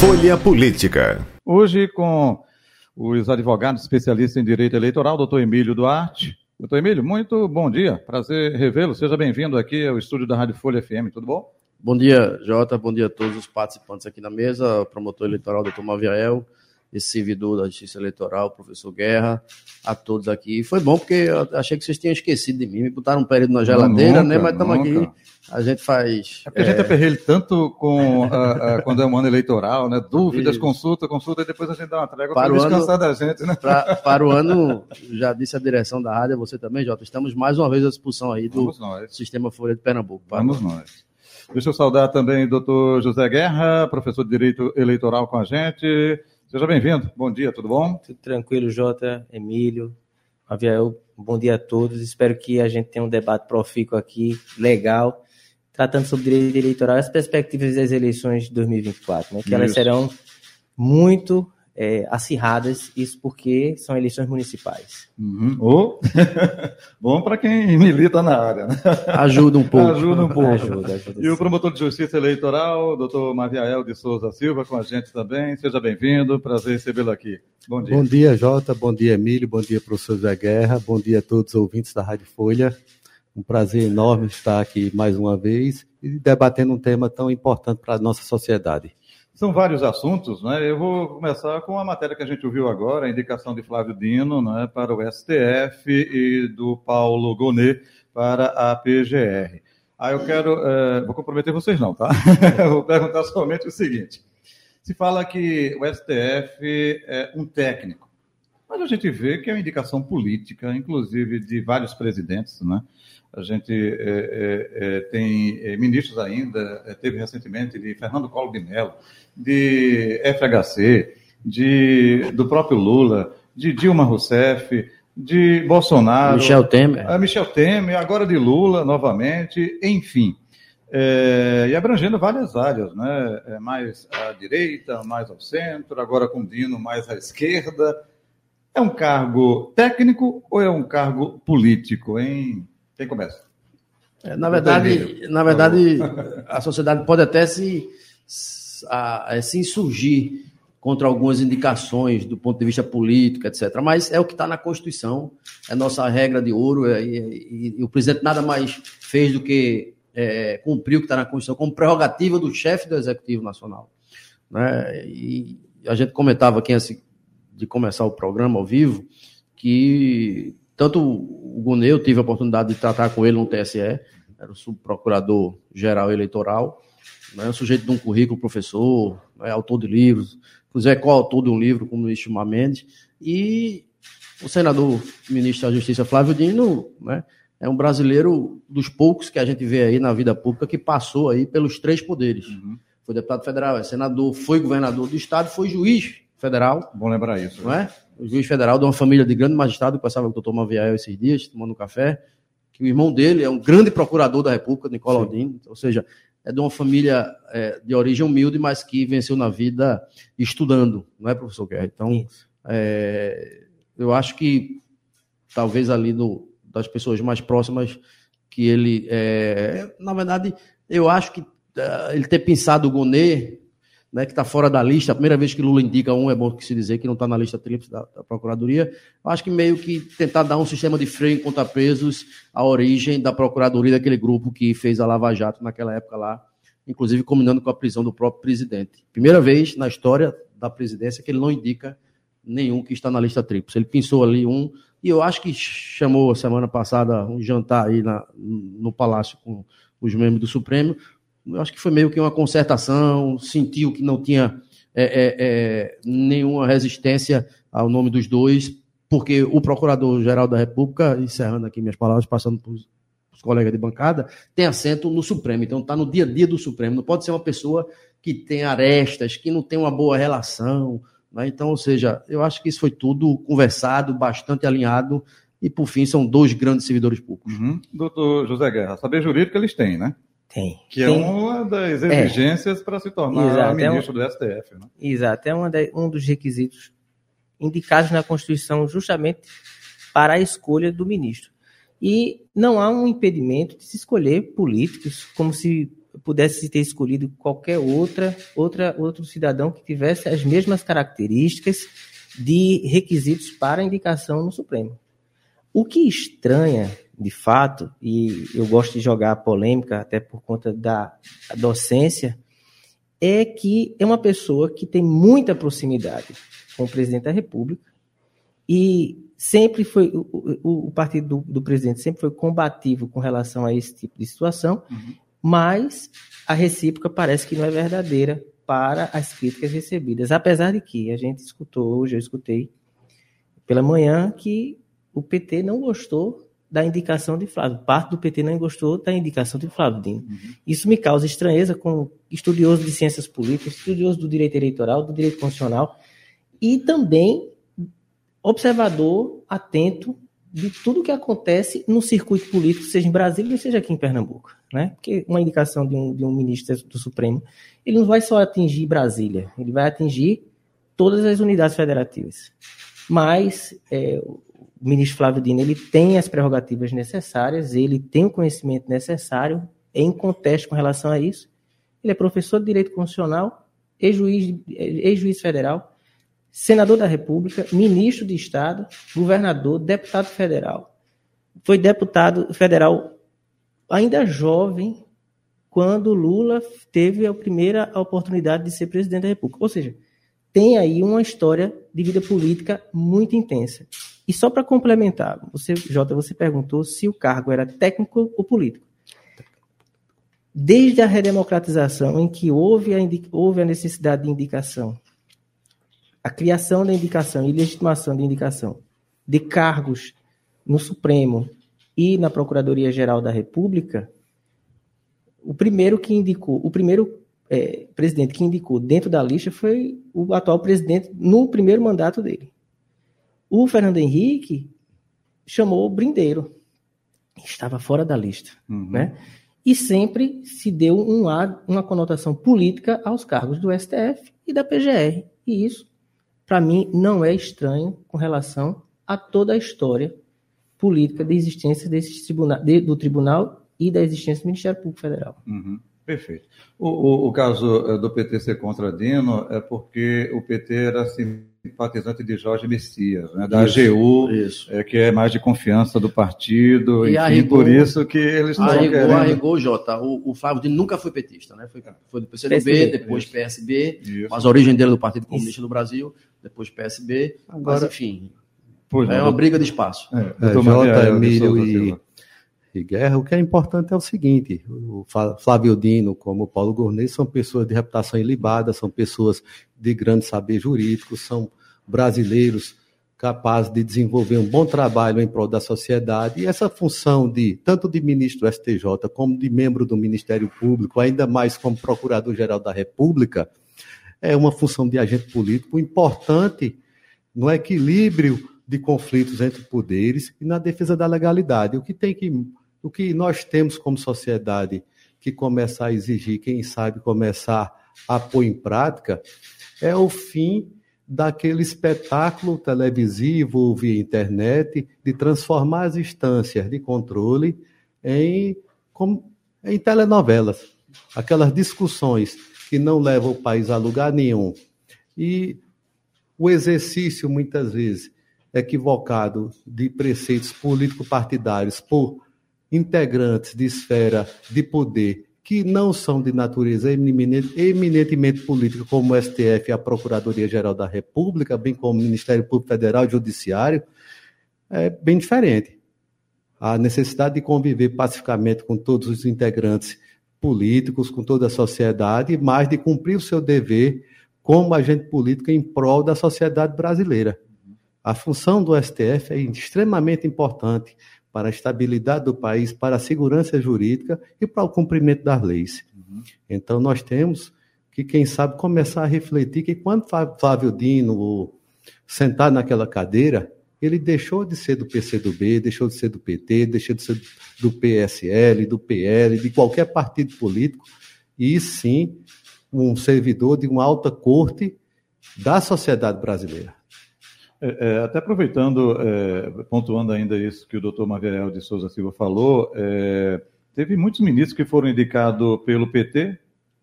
Folha Política. Hoje com os advogados especialistas em direito eleitoral, doutor Emílio Duarte. Doutor Emílio, muito bom dia, prazer revê-lo. Seja bem-vindo aqui ao estúdio da Rádio Folha FM, tudo bom? Bom dia, Jota, bom dia a todos os participantes aqui na mesa, promotor eleitoral, doutor Maviael, esse servidor da Justiça Eleitoral, professor Guerra, a todos aqui. Foi bom porque eu achei que vocês tinham esquecido de mim, me botaram um período na geladeira, Nunca, né? Mas estamos aqui, a gente faz. É porque a gente é perrelho tanto com, ah, ah, quando é um ano eleitoral, né? Dúvidas, Isso. consulta, consulta, e depois a gente dá uma trégua Para para o ano- descansar da gente, né? pra- para o ano, já disse a direção da rádio, você também, Jota, estamos mais uma vez à disposição aí do Vamos. Sistema Folha de Pernambuco. Para- Vamos nós. Deixa eu saudar também o doutor José Guerra, professor de Direito Eleitoral com a gente. Seja bem-vindo. Bom dia, tudo bom? Tudo tranquilo, Jota, Emílio, Aviel, bom dia a todos. Espero que a gente tenha um debate profícuo aqui, legal, tratando sobre direito eleitoral e as perspectivas das eleições de 2024, né? que elas Isso. serão muito é, acirradas, isso porque são eleições municipais. Uhum. Ô, bom para quem milita na área, né? Ajuda um pouco. Ajuda um pouco. Ajuda, ajuda E o promotor de justiça eleitoral, doutor Maviael de Souza Silva, com a gente também. Seja bem-vindo, prazer recebê-lo aqui. Bom dia. Bom dia, Jota. Bom dia, Emílio. Bom dia, professor Zé Guerra. Bom dia a todos os ouvintes da Rádio Folha. Um prazer enorme estar aqui mais uma vez e debatendo um tema tão importante para a nossa sociedade. São vários assuntos, né? Eu vou começar com a matéria que a gente ouviu agora, a indicação de Flávio Dino né, para o STF e do Paulo Gonet para a PGR. Aí eu quero, eh, vou comprometer vocês não, tá? Vou perguntar somente o seguinte. Se fala que o STF é um técnico, mas a gente vê que é uma indicação política, inclusive de vários presidentes, né? A gente eh, eh, tem ministros ainda, teve recentemente de Fernando Collor de Mello, de FHC, de, do próprio Lula, de Dilma Rousseff, de Bolsonaro, Michel Temer. a Michel Temer, agora de Lula novamente, enfim. É, e abrangendo várias áreas, né? É, mais à direita, mais ao centro, agora com Dino mais à esquerda. É um cargo técnico ou é um cargo político, hein? Quem começa? É, Na verdade, na verdade, a sociedade pode até se, se- a- se insurgir contra algumas indicações do ponto de vista político, etc. Mas é o que está na Constituição, é nossa regra de ouro, é- e, e- o presidente nada mais fez do que é, cumprir o que está na Constituição como prerrogativa do chefe do Executivo Nacional. né? E a gente comentava aqui antes de começar o programa ao vivo que tanto o Guneu eu tive a oportunidade de tratar com ele no TSE, era o subprocurador-geral eleitoral, né, sujeito de um currículo, professor, né, autor de livros, inclusive é coautor de um livro com o ministro Mendes, e o senador, ministro da Justiça Flávio Dino, né, é um brasileiro dos poucos que a gente vê aí na vida pública que passou aí pelos três poderes. Foi deputado federal, é senador, foi governador do estado, foi juiz federal, Bom lembrar isso. não é? O juiz federal de uma família de grande magistrado, que passava com o doutor Maviel esses dias, tomando um café, que o irmão dele é um grande procurador da República, Nicolau Dino, ou seja, é de uma família é, de origem humilde, mas que venceu na vida estudando, não é, professor Guerra? Então, é, eu acho que talvez ali no, das pessoas mais próximas que ele, é, na verdade, eu acho que ah, ele ter pensado o Gonê, né, que está fora da lista, a primeira vez que Lula indica um, é bom que se dizer que não está na lista tríplice da, da Procuradoria, acho que meio que tentar dar um sistema de freio em contrapesos à origem da Procuradoria daquele grupo que fez a Lava Jato naquela época lá, inclusive combinando com a prisão do próprio presidente. Primeira vez na história da presidência que ele não indica nenhum que está na lista tríplice. Ele pensou ali um, e eu acho que chamou semana passada um jantar aí na, no Palácio com os membros do Supremo. Acho que foi meio que uma concertação, sentiu que não tinha é, é, é, nenhuma resistência ao nome dos dois, porque o Procurador-Geral da República, encerrando aqui minhas palavras, passando para os colegas de bancada, tem assento no Supremo, então está no dia a dia do Supremo. Não pode ser uma pessoa que tem arestas, que não tem uma boa relação. Né? Então, ou seja, eu acho que isso foi tudo conversado, bastante alinhado, e por fim são dois grandes servidores públicos. Uhum. Doutor José Guerra, saber jurídico eles têm, né? Tem. Que é Tem. uma das exigências para se tornar Exato, é um- ministro do STF. Né? Exato, é uma da- um dos requisitos indicados na Constituição justamente para a escolha do ministro. E não há um impedimento de se escolher políticos, como se pudesse ter escolhido qualquer outra, outra outro cidadão que tivesse as mesmas características de requisitos para indicação no Supremo. O que estranha, de fato, e eu gosto de jogar a polêmica até por conta da docência, é que é uma pessoa que tem muita proximidade com o presidente da República e sempre foi o, o, o partido do, do, presidente sempre foi combativo com relação a esse tipo de situação, uhum. mas a recíproca parece que não é verdadeira para as críticas recebidas, apesar de que a gente escutou hoje eu escutei pela manhã que o PT não gostou da indicação de Flávio. Parte do PT não gostou da indicação de Flávio Dino. Uhum. Isso me causa estranheza com estudioso de ciências políticas, estudioso do direito eleitoral, do direito constitucional e também observador atento de tudo que acontece no circuito político, seja em Brasília seja aqui em Pernambuco. Né? Porque uma indicação de um, de um ministro do Supremo, ele não vai só atingir Brasília, ele vai atingir todas as unidades federativas. Mas é, o ministro Flávio Dino ele tem as prerrogativas necessárias, ele tem o conhecimento necessário em contexto com relação a isso. Ele é professor de Direito Constitucional, ex-juiz, ex-juiz federal, senador da República, ministro de Estado, governador, deputado federal. Foi deputado federal ainda jovem quando Lula teve a primeira oportunidade de ser presidente da República. Ou seja, tem aí uma história de vida política muito intensa. E só para complementar, você, Jota, você perguntou se o cargo era técnico ou político. Desde a redemocratização, em que houve a, houve a necessidade de indicação, a criação da indicação e legitimação de indicação de cargos no Supremo e na Procuradoria-Geral da República, o primeiro que indicou, o primeiro é, presidente que indicou dentro da lista foi o atual presidente no primeiro mandato dele. O Fernando Henrique chamou o Brindeiro, estava fora da lista, uhum. né? E sempre se deu um uma conotação política aos cargos do STF e da PGR. E isso, para mim, não é estranho com relação a toda a história política de existência desse tribunal, de, do tribunal e da existência do Ministério Público Federal. Uhum. Perfeito. O, o, o, caso eh, do PT ser contra Dino é porque o PT era simpatizante de Jorge Messias, né, da isso, AGU, isso. É, que é mais de confiança do partido, e enfim, arrigou, por isso que eles estão arrigou, querendo... Arrigou, Jota, o, o Flávio Dino nunca foi petista, né? Foi, foi do PCdoB, PSB, depois isso. PSB, isso. mas a origem dele é do Partido Comunista do Brasil, depois PSB, Agora, mas enfim, pois é não, uma briga de espaço. É, é, Jota, Emílio e e guerra, o que é importante é o seguinte: o Flávio Dino, como o Paulo Gournay, são pessoas de reputação ilibada, são pessoas de grande saber jurídico, são brasileiros capazes de desenvolver um bom trabalho em prol da sociedade. E essa função de tanto de ministro do STJ como de membro do Ministério Público, ainda mais como procurador-geral da República, é uma função de agente político importante no equilíbrio de conflitos entre poderes e na defesa da legalidade. O que tem que o que nós temos como sociedade que começar a exigir, quem sabe começar a pôr em prática, é o fim daquele espetáculo televisivo via internet de transformar as instâncias de controle em, em telenovelas. Aquelas discussões que não levam o país a lugar nenhum. E o exercício, muitas vezes, equivocado de preceitos político-partidários por integrantes de esfera de poder que não são de natureza eminentemente política, como o STF e a Procuradoria-Geral da República, bem como o Ministério Público Federal e Judiciário, é bem diferente. A necessidade de conviver pacificamente com todos os integrantes políticos, com toda a sociedade, mais de cumprir o seu dever como agente político em prol da sociedade brasileira. A função do STF é extremamente importante para a estabilidade do país, para a segurança jurídica e para o cumprimento das leis. Uhum. Então, nós temos que, quem sabe, começar a refletir que quando Flávio Dino sentar naquela cadeira, ele deixou de ser do PCdoB, deixou de ser do PT, deixou de ser do PSL, do PL, de qualquer partido político, e sim um servidor de uma alta corte da sociedade brasileira. É, é, até aproveitando, é, pontuando ainda isso que o doutor Maviel de Souza Silva falou, é, teve muitos ministros que foram indicados pelo PT,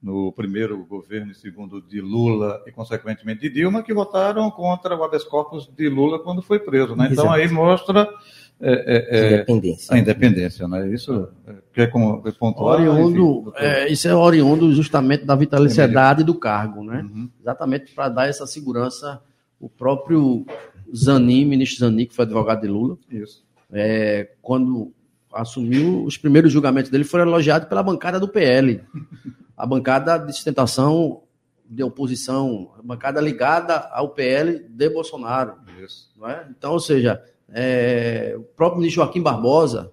no primeiro governo e segundo de Lula e, consequentemente, de Dilma, que votaram contra o habeas corpus de Lula quando foi preso. Né? Então, aí mostra é, é, independência. a independência. Né? Isso quer pontuar? Oriundo, enfim, é, isso é oriundo justamente da vitaliciedade do cargo, né? Uhum. exatamente para dar essa segurança. O próprio Zanin, ministro Zanin, que foi advogado de Lula, isso. É, quando assumiu, os primeiros julgamentos dele foram elogiados pela bancada do PL. A bancada de sustentação de oposição, a bancada ligada ao PL de Bolsonaro. Isso. Não é? Então, ou seja, é, o próprio ministro Joaquim Barbosa,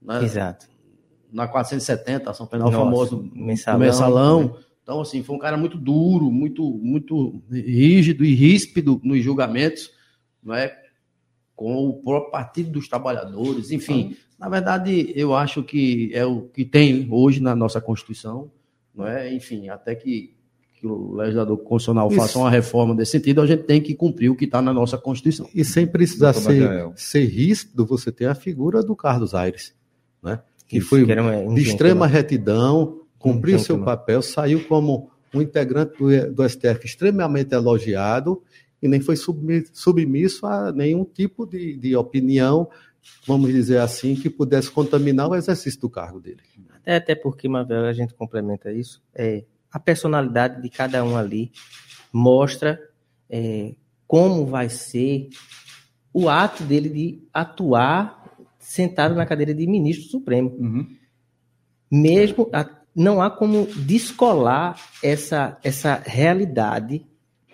né, Exato. na 470, São Penal Nossa, famoso, mensalão. mensalão. Então, assim, foi um cara muito duro, muito, muito rígido e ríspido nos julgamentos, não é? com o próprio Partido dos Trabalhadores, enfim. Na verdade, eu acho que é o que tem hoje na nossa Constituição, não é? Enfim, até que, que o legislador constitucional Isso. faça uma reforma desse sentido, a gente tem que cumprir o que está na nossa Constituição. E sem precisar ser, ser ríspido, você tem a figura do Carlos Aires, né? que Isso, foi que um, de extrema retidão, cumpriu um seu papel, saiu como um integrante do, do STF extremamente elogiado e nem foi submisso a nenhum tipo de, de opinião, vamos dizer assim, que pudesse contaminar o exercício do cargo dele. Até, até porque, Mavel, a gente complementa isso, é, a personalidade de cada um ali mostra é, como vai ser o ato dele de atuar sentado na cadeira de ministro supremo. Uhum. Mesmo a, não há como descolar essa, essa realidade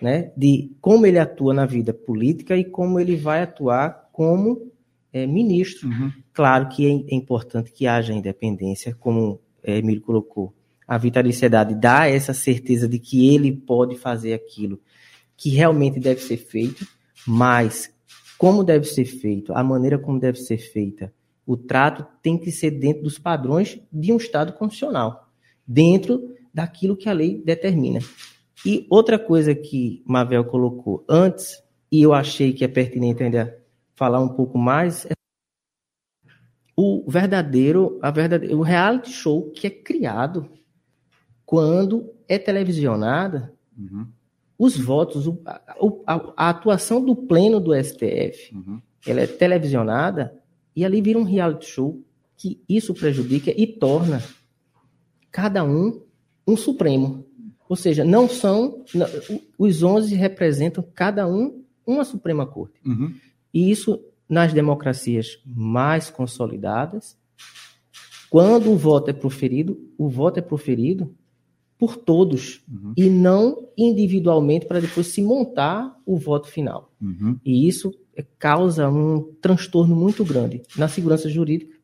né, de como ele atua na vida política e como ele vai atuar como é, ministro. Uhum. Claro que é, é, importante que haja independência, como é, Emílio colocou. A vitaliciedade dá essa certeza de que ele pode fazer aquilo que realmente deve ser feito, mas como deve ser feito, a maneira como deve ser feita, o trato tem que ser dentro dos padrões de um Estado constitucional, dentro daquilo que a lei determina. E outra coisa que Mavel colocou antes, e eu achei que é pertinente ainda falar um pouco mais, é o verdadeiro, a verdade, o reality show que é criado quando é televisionada, uhum. os votos, a, a, a, atuação do pleno do STF, uhum. ela é televisionada e ali vira um reality show que isso prejudica e torna cada um um supremo. Ou seja, não são. Os 11 representam cada um uma Suprema Corte. Uhum. E isso, nas democracias mais consolidadas, quando o voto é proferido, o voto é proferido por todos uhum. e não individualmente para depois se montar o voto final. Uhum. E isso causa um transtorno muito grande na segurança jurídica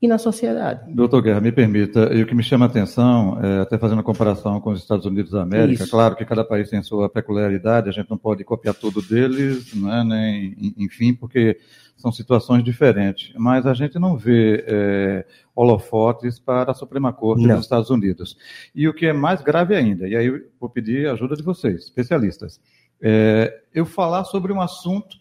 e na sociedade. Doutor Guerra, me permita, e o que me chama a atenção, é, até fazendo a comparação com os Estados Unidos da América, Isso. claro que cada país tem sua peculiaridade, a gente não pode copiar tudo deles, né, nem, enfim, porque são situações diferentes, mas a gente não vê é, holofotes para a Suprema Corte não. dos Estados Unidos. E o que é mais grave ainda, e aí eu vou pedir a ajuda de vocês, especialistas, é, eu falar sobre um assunto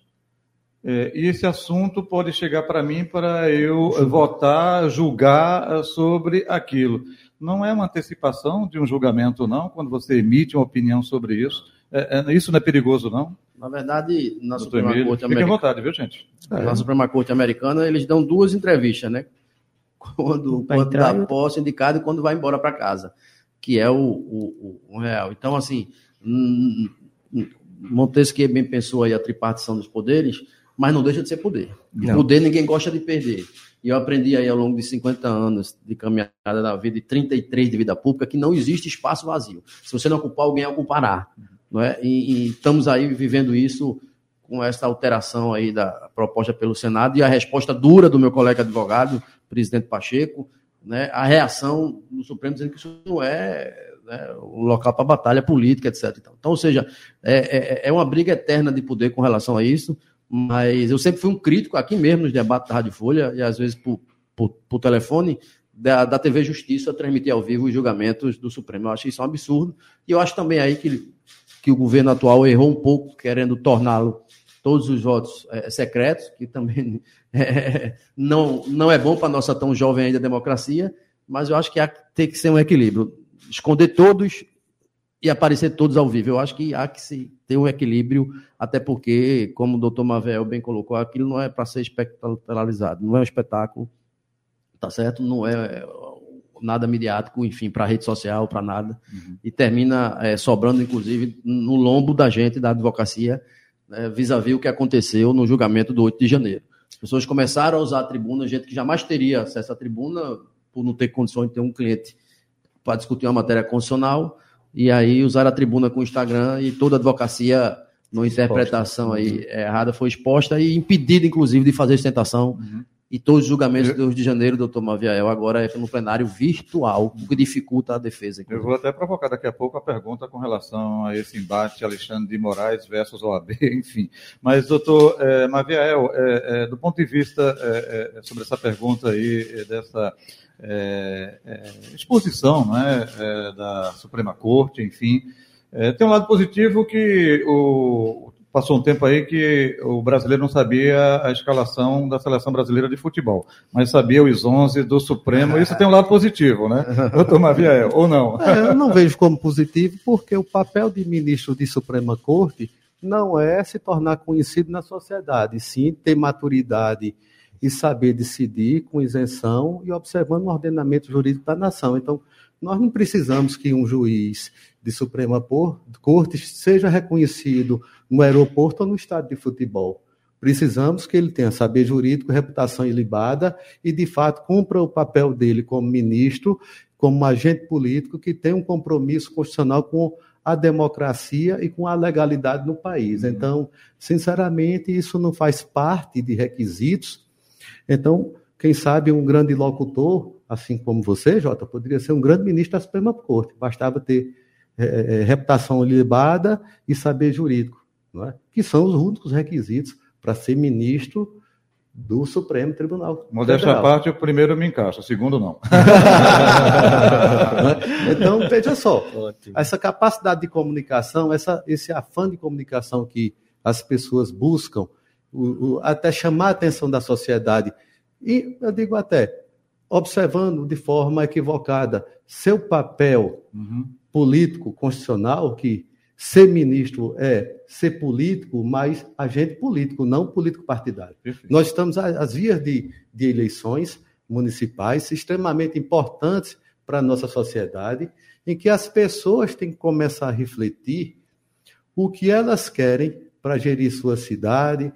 e esse assunto pode chegar para mim para eu votar, julgar sobre aquilo. Não é uma antecipação de um julgamento, não, quando você emite uma opinião sobre isso. É, é, isso não é perigoso, não? Na verdade, na Doutor Suprema Emílio, Corte Americana. Fique à vontade, viu, gente? Na Suprema Corte Americana, eles dão duas entrevistas, né? Quando, quando dá posse indicado e quando vai embora para casa, que é o, o, o, real. Então, assim, Montesquieu bem pensou aí a tripartição dos poderes mas não deixa de ser poder. E poder ninguém gosta de perder. E eu aprendi aí ao longo de 50 anos de caminhada da vida, e 33 de vida pública, que não existe espaço vazio. Se você não ocupar, alguém ocupará. Não é? E, e estamos aí vivendo isso com essa alteração aí da proposta pelo Senado e a resposta dura do meu colega advogado, presidente Pacheco, né, a reação do Supremo dizendo que isso não é né, um local para batalha política, etc. Então, ou seja, é, é, é uma briga eterna de poder com relação a isso mas eu sempre fui um crítico aqui mesmo nos debates da Rádio Folha e às vezes por, por, por telefone da, da TV Justiça transmitir ao vivo os julgamentos do Supremo. Eu acho isso um absurdo e eu acho também aí que, que o governo atual errou um pouco querendo torná-lo todos os votos é, secretos, que também é, não, não é bom para a nossa tão jovem ainda democracia, mas eu acho que há ter que ser um equilíbrio. Esconder todos e aparecer todos ao vivo. Eu acho que há que se ter um equilíbrio, até porque, como o doutor Mavel bem colocou, aquilo não é para ser espectralizado, não é um espetáculo, tá certo? Não é nada midiático, enfim, para rede social, para nada, uhum. e termina é, sobrando, inclusive, no lombo da gente, da advocacia, né, vis-à-vis -vis o que aconteceu no julgamento do 8 de janeiro. As pessoas começaram a usar a tribuna, gente que jamais teria acesso à tribuna, por não ter condições de ter um cliente para discutir uma matéria constitucional, e aí usaram a tribuna com o Instagram e toda a advocacia, numa interpretação aí errada, foi exposta e impedida, inclusive, de fazer sustentação. Uhum. E todos os julgamentos eu... de janeiro, doutor Maviael, agora é no plenário virtual, o que dificulta a defesa. Inclusive. Eu vou até provocar daqui a pouco a pergunta com relação a esse embate Alexandre de Moraes versus OAB, enfim. Mas, doutor é, Maviael, é, é, do ponto de vista sobre essa pergunta aí, dessa é, é, exposição né, é, da Suprema Corte, enfim. É, tem um lado positivo que o, passou um tempo aí que o brasileiro não sabia a escalação da seleção brasileira de futebol, mas sabia os 11 do Supremo. Isso tem um lado positivo, né? Doutor Maviel, ou não? É, eu não vejo como positivo, porque o papel de ministro de Suprema Corte não é se tornar conhecido na sociedade, sim ter maturidade e saber decidir com isenção e observando o ordenamento jurídico da nação. Então, nós não precisamos que um juiz de Suprema Corte seja reconhecido no aeroporto ou no estádio de futebol. Precisamos que ele tenha saber jurídico, reputação ilibada e, de fato, cumpra o papel dele como ministro, como agente político que tem um compromisso constitucional com a democracia e com a legalidade no país. Uhum. Então, sinceramente, isso não faz parte de requisitos então, quem sabe um grande locutor, assim como você, Jota, poderia ser um grande ministro da Suprema Corte. Bastava ter é, é, reputação libada e saber jurídico, não é? que são os únicos requisitos para ser ministro do Supremo Tribunal. Modéstia à parte, o primeiro me encaixa, o segundo não. então, veja só, Ótimo. essa capacidade de comunicação, essa, esse afã de comunicação que as pessoas buscam, o, o, até chamar a atenção da sociedade. E eu digo até, observando de forma equivocada seu papel uhum. político constitucional, que ser ministro é ser político, mas agente político, não político partidário. Perfeito. Nós estamos às vias de, de eleições municipais extremamente importantes para a nossa sociedade, em que as pessoas têm que começar a refletir o que elas querem para gerir sua cidade,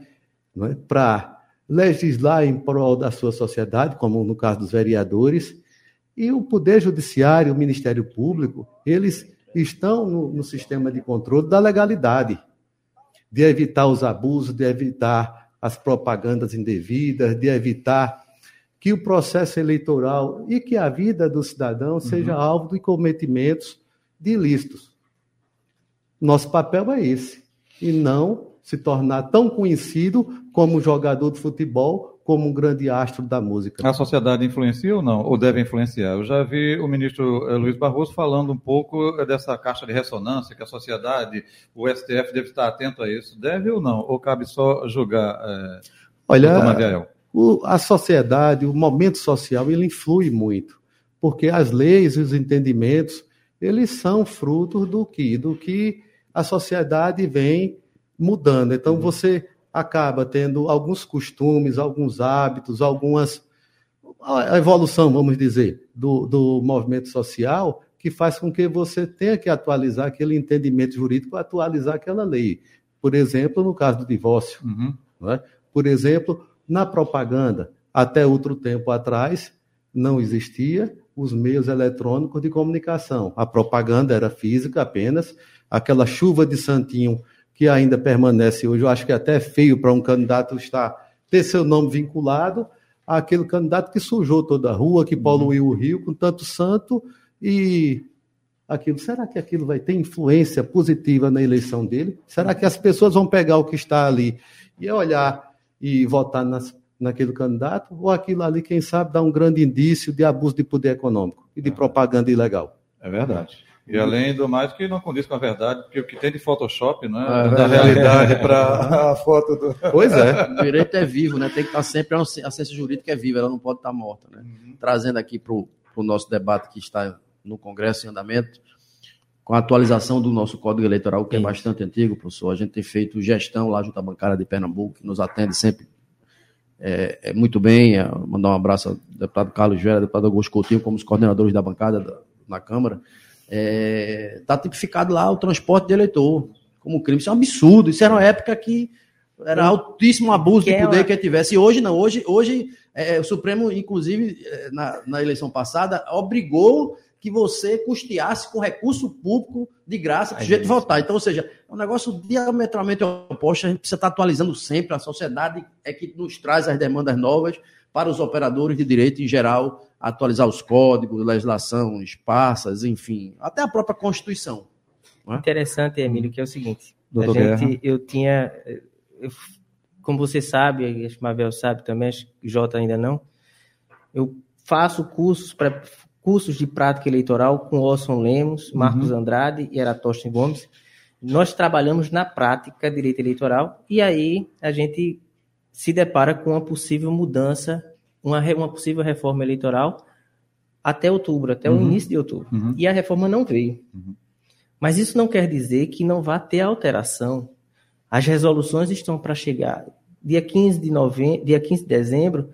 é? para legislar em prol da sua sociedade, como no caso dos vereadores, e o Poder Judiciário, o Ministério Público, eles estão no, no sistema de controle da legalidade, de evitar os abusos, de evitar as propagandas indevidas, de evitar que o processo eleitoral e que a vida do cidadão uhum. seja alvo de cometimentos de ilícitos. Nosso papel é esse, e não se tornar tão conhecido como jogador de futebol, como um grande astro da música. A sociedade influencia ou não? Ou deve influenciar? Eu já vi o ministro eh, Luiz Barroso falando um pouco eh, dessa caixa de ressonância, que a sociedade, o STF deve estar atento a isso. Deve ou não? Ou cabe só julgar? É, Olha, o, a sociedade, o momento social, ele influi muito, porque as leis e os entendimentos, eles são frutos do que? Do que a sociedade vem mudando. Então uhum. você acaba tendo alguns costumes, alguns hábitos, algumas a evolução, vamos dizer, do, do movimento social que faz com que você tenha que atualizar aquele entendimento jurídico, atualizar aquela lei. Por exemplo, no caso do divórcio. Uhum. É? Por exemplo, na propaganda, até outro tempo atrás, não existia os meios eletrônicos de comunicação. A propaganda era física apenas, aquela chuva de santinho que ainda permanece hoje. Eu acho que é até feio para um candidato estar ter seu nome vinculado àquele candidato que sujou toda a rua, que poluiu o rio com tanto santo e aquilo. Será que aquilo vai ter influência positiva na eleição dele? Será que as pessoas vão pegar o que está ali e olhar e votar nas, naquele candidato? Ou aquilo ali, quem sabe, dá um grande indício de abuso de poder econômico e de é. propaganda ilegal? É verdade. E além do mais, que não condiz com a verdade, porque o que tem de Photoshop, né? Ah, é da realidade para a foto do. Pois é. O direito é vivo, né? Tem que estar sempre. A ciência jurídica é viva, ela não pode estar morta, né? Uhum. Trazendo aqui para o nosso debate que está no Congresso em andamento, com a atualização do nosso Código Eleitoral, que é bastante antigo, professor. A gente tem feito gestão lá junto à bancada de Pernambuco, que nos atende sempre é, é muito bem. É, mandar um abraço ao deputado Carlos Vera, deputado Augusto Coutinho, como os coordenadores da bancada da, na Câmara. Está é, tá tipificado lá o transporte de eleitor como crime. Isso é um absurdo. Isso era uma época que era altíssimo abuso de poder que tivesse. E hoje não. Hoje, hoje é, o Supremo, inclusive, é, na, na eleição passada, obrigou que você custeasse com recurso público de graça para o sujeito votar. Então, ou seja, é um negócio diametralmente oposto. A gente precisa estar atualizando sempre. A sociedade é que nos traz as demandas novas para os operadores de direito em geral, atualizar os códigos, legislação esparsas, enfim, até a própria Constituição. É? Interessante, Emílio, que é o seguinte: a gente, eu tinha, eu, como você sabe, acho que Mavel sabe também, acho que Jota ainda não, eu faço cursos para cursos de prática eleitoral com Orson Lemos, Marcos uhum. Andrade e Eratostin Gomes. Nós trabalhamos na prática direito eleitoral e aí a gente se depara com uma possível mudança, uma, uma possível reforma eleitoral até outubro, até uhum. o início de outubro. Uhum. E a reforma não veio. Uhum. Mas isso não quer dizer que não vá ter alteração. As resoluções estão para chegar. Dia 15 de novembro, dia 15 de dezembro,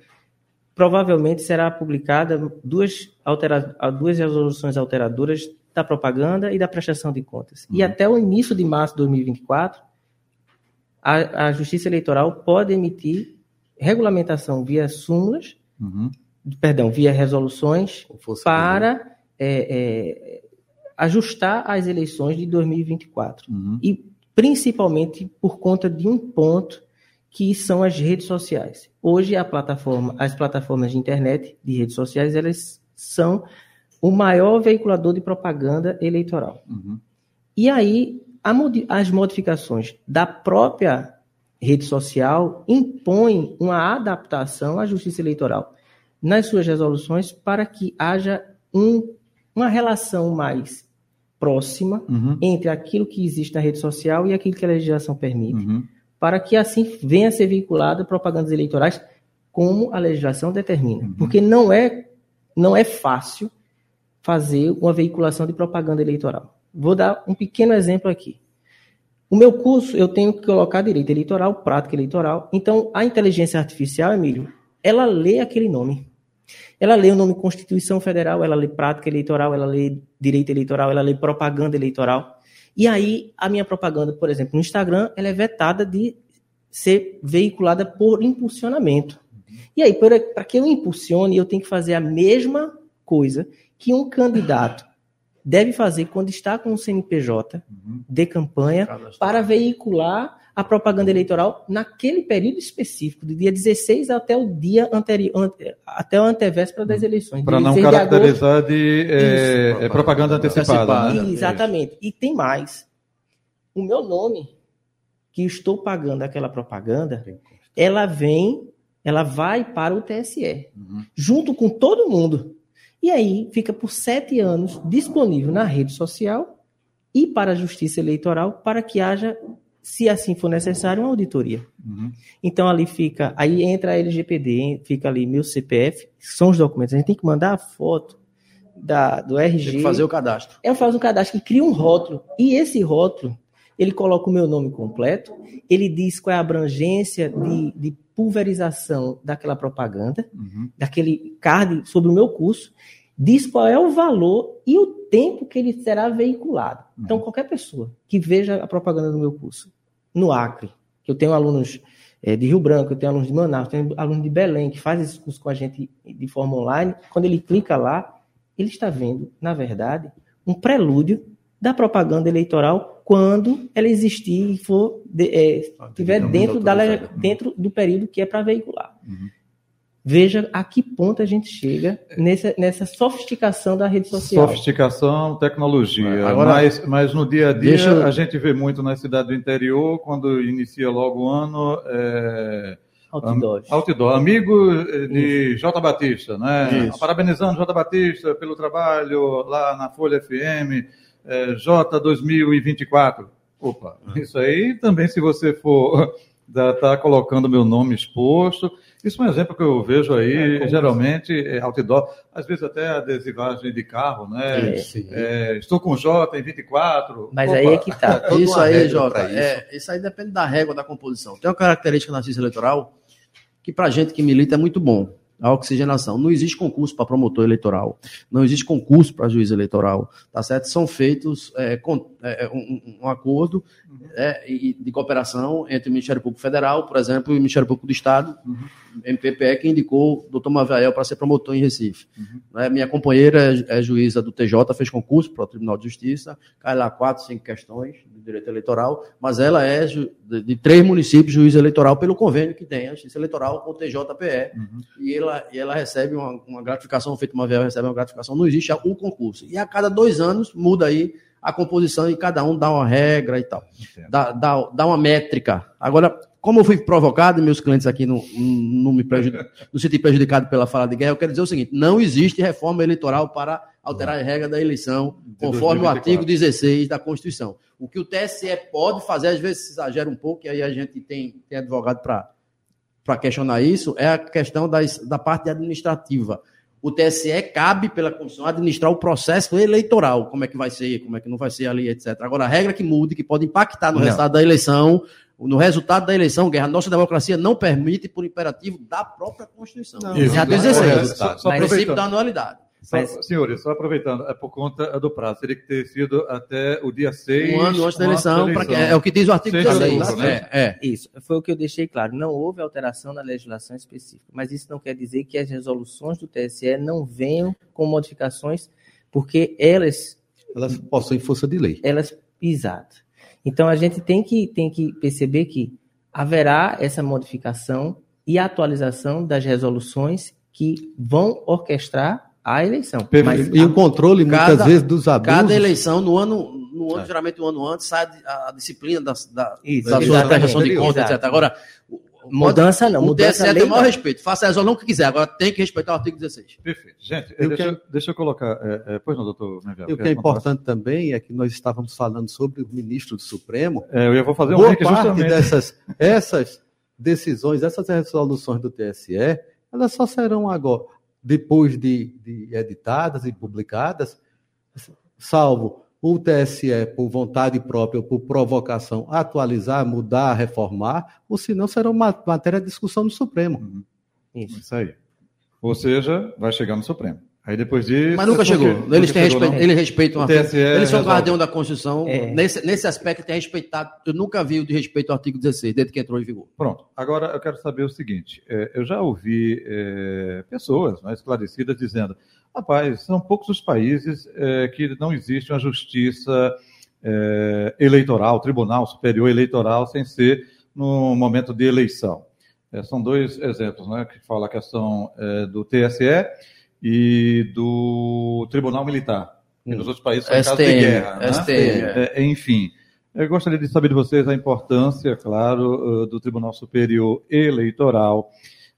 provavelmente será publicada duas, altera duas resoluções alteradoras da propaganda e da prestação de contas. Uhum. E até o início de março de 2024, a, a Justiça Eleitoral pode emitir regulamentação via súmulas, uhum. perdão, via resoluções para é, é, ajustar as eleições de 2024. Uhum. E principalmente por conta de um ponto que são as redes sociais. Hoje a plataforma, as plataformas de internet, de redes sociais, elas são o maior veiculador de propaganda eleitoral. Uhum. E aí a, as modificações da própria rede social impõem uma adaptação à justiça eleitoral nas suas resoluções para que haja um, uma relação mais próxima uhum. entre aquilo que existe na rede social e aquilo que a legislação permite. Uhum para que assim venha a ser vinculada propagandas eleitorais como a legislação determina. Uhum. Porque não é, não é fácil fazer uma veiculação de propaganda eleitoral. Vou dar um pequeno exemplo aqui. O meu curso, eu tenho que colocar direito eleitoral, prática eleitoral. Então, a inteligência artificial, Emílio, ela lê aquele nome. Ela lê o nome Constituição Federal, ela lê prática eleitoral, ela lê direito eleitoral, ela lê propaganda eleitoral. E aí, a minha propaganda, por exemplo, no Instagram, ela é vetada de ser veiculada por impulsionamento. E aí, para que eu impulsione, eu tenho que fazer a mesma coisa que um candidato deve fazer quando está com o CNPJ de campanha para veicular a propaganda eleitoral naquele período específico, do dia 16 até o dia anterior, até o antevéspera das eleições. Para não caracterizar de, de é, é, propaganda antecipada. Né? Exatamente. E tem mais. O meu nome, que estou pagando aquela propaganda, ela vem, ela vai para o TSE, uhum. junto com todo mundo. E aí fica por sete anos disponível na rede social e para a Justiça Eleitoral para que haja se assim for necessário, uma auditoria. Uhum. Então ali fica, aí entra a LGPD, fica ali meu CPF, são os documentos. A gente tem que mandar a foto da, do RG. Tem que fazer o cadastro. Eu faço um cadastro que cria um rótulo. E esse rótulo, ele coloca o meu nome completo, ele diz qual é a abrangência de, de pulverização daquela propaganda, uhum. daquele card sobre o meu curso, diz qual é o valor e o tempo que ele será veiculado. Então, uhum. qualquer pessoa que veja a propaganda do meu curso no Acre, que eu tenho alunos é, de Rio Branco, eu tenho alunos de Manaus, tenho alunos de Belém que faz esse curso com a gente de forma online, quando ele clica lá, ele está vendo, na verdade, um prelúdio da propaganda eleitoral quando ela existir e for de, é, ah, tiver dentro, da, dentro do período que é para veicular. Uhum. Veja a que ponto a gente chega nessa, nessa sofisticação da rede social. Sofisticação, tecnologia. Agora, mas, mas no dia a dia eu... a gente vê muito na cidade do interior, quando inicia logo o ano. É... Outdoor. Outdoor. Amigo eh, de Isso. J. Batista, né? Isso. Parabenizando J. Batista pelo trabalho lá na Folha FM, é, J 2024. Opa, isso aí também, se você for está colocando meu nome exposto. Isso é um exemplo que eu vejo aí, é, geralmente, é, outdoor, às vezes até adesivagem de carro, né? É, é, estou com J em 24. Mas Opa, aí é que tá. isso aí, Jota, isso. É, isso aí depende da régua da composição. Tem uma característica na justiça eleitoral que, para gente que milita, é muito bom a oxigenação. Não existe concurso para promotor eleitoral, não existe concurso para juiz eleitoral, tá certo? São feitos é, é, um, um, acordo é, de cooperação entre o Ministério Público Federal, por exemplo, e o Ministério Público do Estado, uhum. MPPE, que indicou o doutor Maviael para ser promotor em Recife. Uhum. Né, minha companheira é, é, juíza do TJ, fez concurso para o Tribunal de Justiça, cai lá quatro, cinco questões de direito eleitoral, mas ela é de, três municípios juiz eleitoral pelo convênio que tem a Justiça Eleitoral com o TJPE, uhum. e, ela, e ela recebe uma, uma gratificação, o feito Maviael recebe uma gratificação, não existe o concurso. E a cada dois anos muda aí a composição e cada um dá uma regra e tal. Dá, dá, dá uma métrica. Agora, como eu fui provocado, meus clientes aqui não, não me prejudicam, não senti prejudicado pela fala de guerra, eu quero dizer o seguinte: não existe reforma eleitoral para alterar a regra da eleição, conforme o artigo 16 da Constituição. O que o TSE pode fazer, às vezes exagera um pouco, e aí a gente tem, tem advogado para questionar isso, é a questão das, da parte administrativa o TSE cabe pela Constituição administrar o processo eleitoral, como é que vai ser, como é que não vai ser ali, etc. Agora, a regra que mude, que pode impactar no não. resultado da eleição, no resultado da eleição, guerra, nossa democracia não permite por imperativo da própria Constituição. Não, Isso, já 16, é, o princípio da anualidade. Mas... Senhores, só aproveitando, é por conta do prazo, teria que ter sido até o dia 6. Um ano antes da eleição, eleição. Que, é o que diz o artigo 16. Né? É, é. Isso, foi o que eu deixei claro. Não houve alteração na legislação específica. Mas isso não quer dizer que as resoluções do TSE não venham com modificações, porque elas. Elas possuem força de lei. Elas, exato. Então a gente tem que, tem que perceber que haverá essa modificação e atualização das resoluções que vão orquestrar a eleição. Mas e a, o controle, cada, muitas vezes, dos abusos. Cada eleição, no ano, no ano é. geralmente um ano antes, sai a, a disciplina da, da, Isso, da sua prestação de contas, etc. Agora, mudança não. O mudança TSE tem o maior respeito. Faça a resolução que quiser, agora tem que respeitar o artigo 16. Perfeito. Gente, eu deixa, que... deixa, eu colocar. É, é, pois não, doutor E o que é importante também é que nós estávamos falando sobre o ministro do Supremo. É, eu vou fazer um Boa link parte justamente. dessas essas decisões, essas resoluções do TSE, elas só serão agora depois de, de editadas e publicadas, salvo o TSE, por vontade própria, por provocação, atualizar, mudar, reformar, ou senão será uma matéria de discussão no Supremo. Uhum. Isso. Isso aí. Ou seja, vai chegar no Supremo. Aí depois disso. Mas nunca é chegou. Porque, eles, têm respeito, eles respeitam a TSE Eles são guardião da Constituição. É. Nesse, nesse aspecto, tem respeitado. Eu nunca vi o de respeito ao artigo 16, desde que entrou em vigor. Pronto. Agora eu quero saber o seguinte: é, eu já ouvi é, pessoas mais esclarecidas dizendo: rapaz, são poucos os países é, que não existe uma justiça é, eleitoral, tribunal superior eleitoral, sem ser no momento de eleição. É, são dois exemplos, né, que fala a questão do TSE e do Tribunal Militar. Que nos outros países são casos de guerra. Né? STM, é. É, enfim, eu gostaria de saber de vocês a importância, claro, uh, do Tribunal Superior Eleitoral,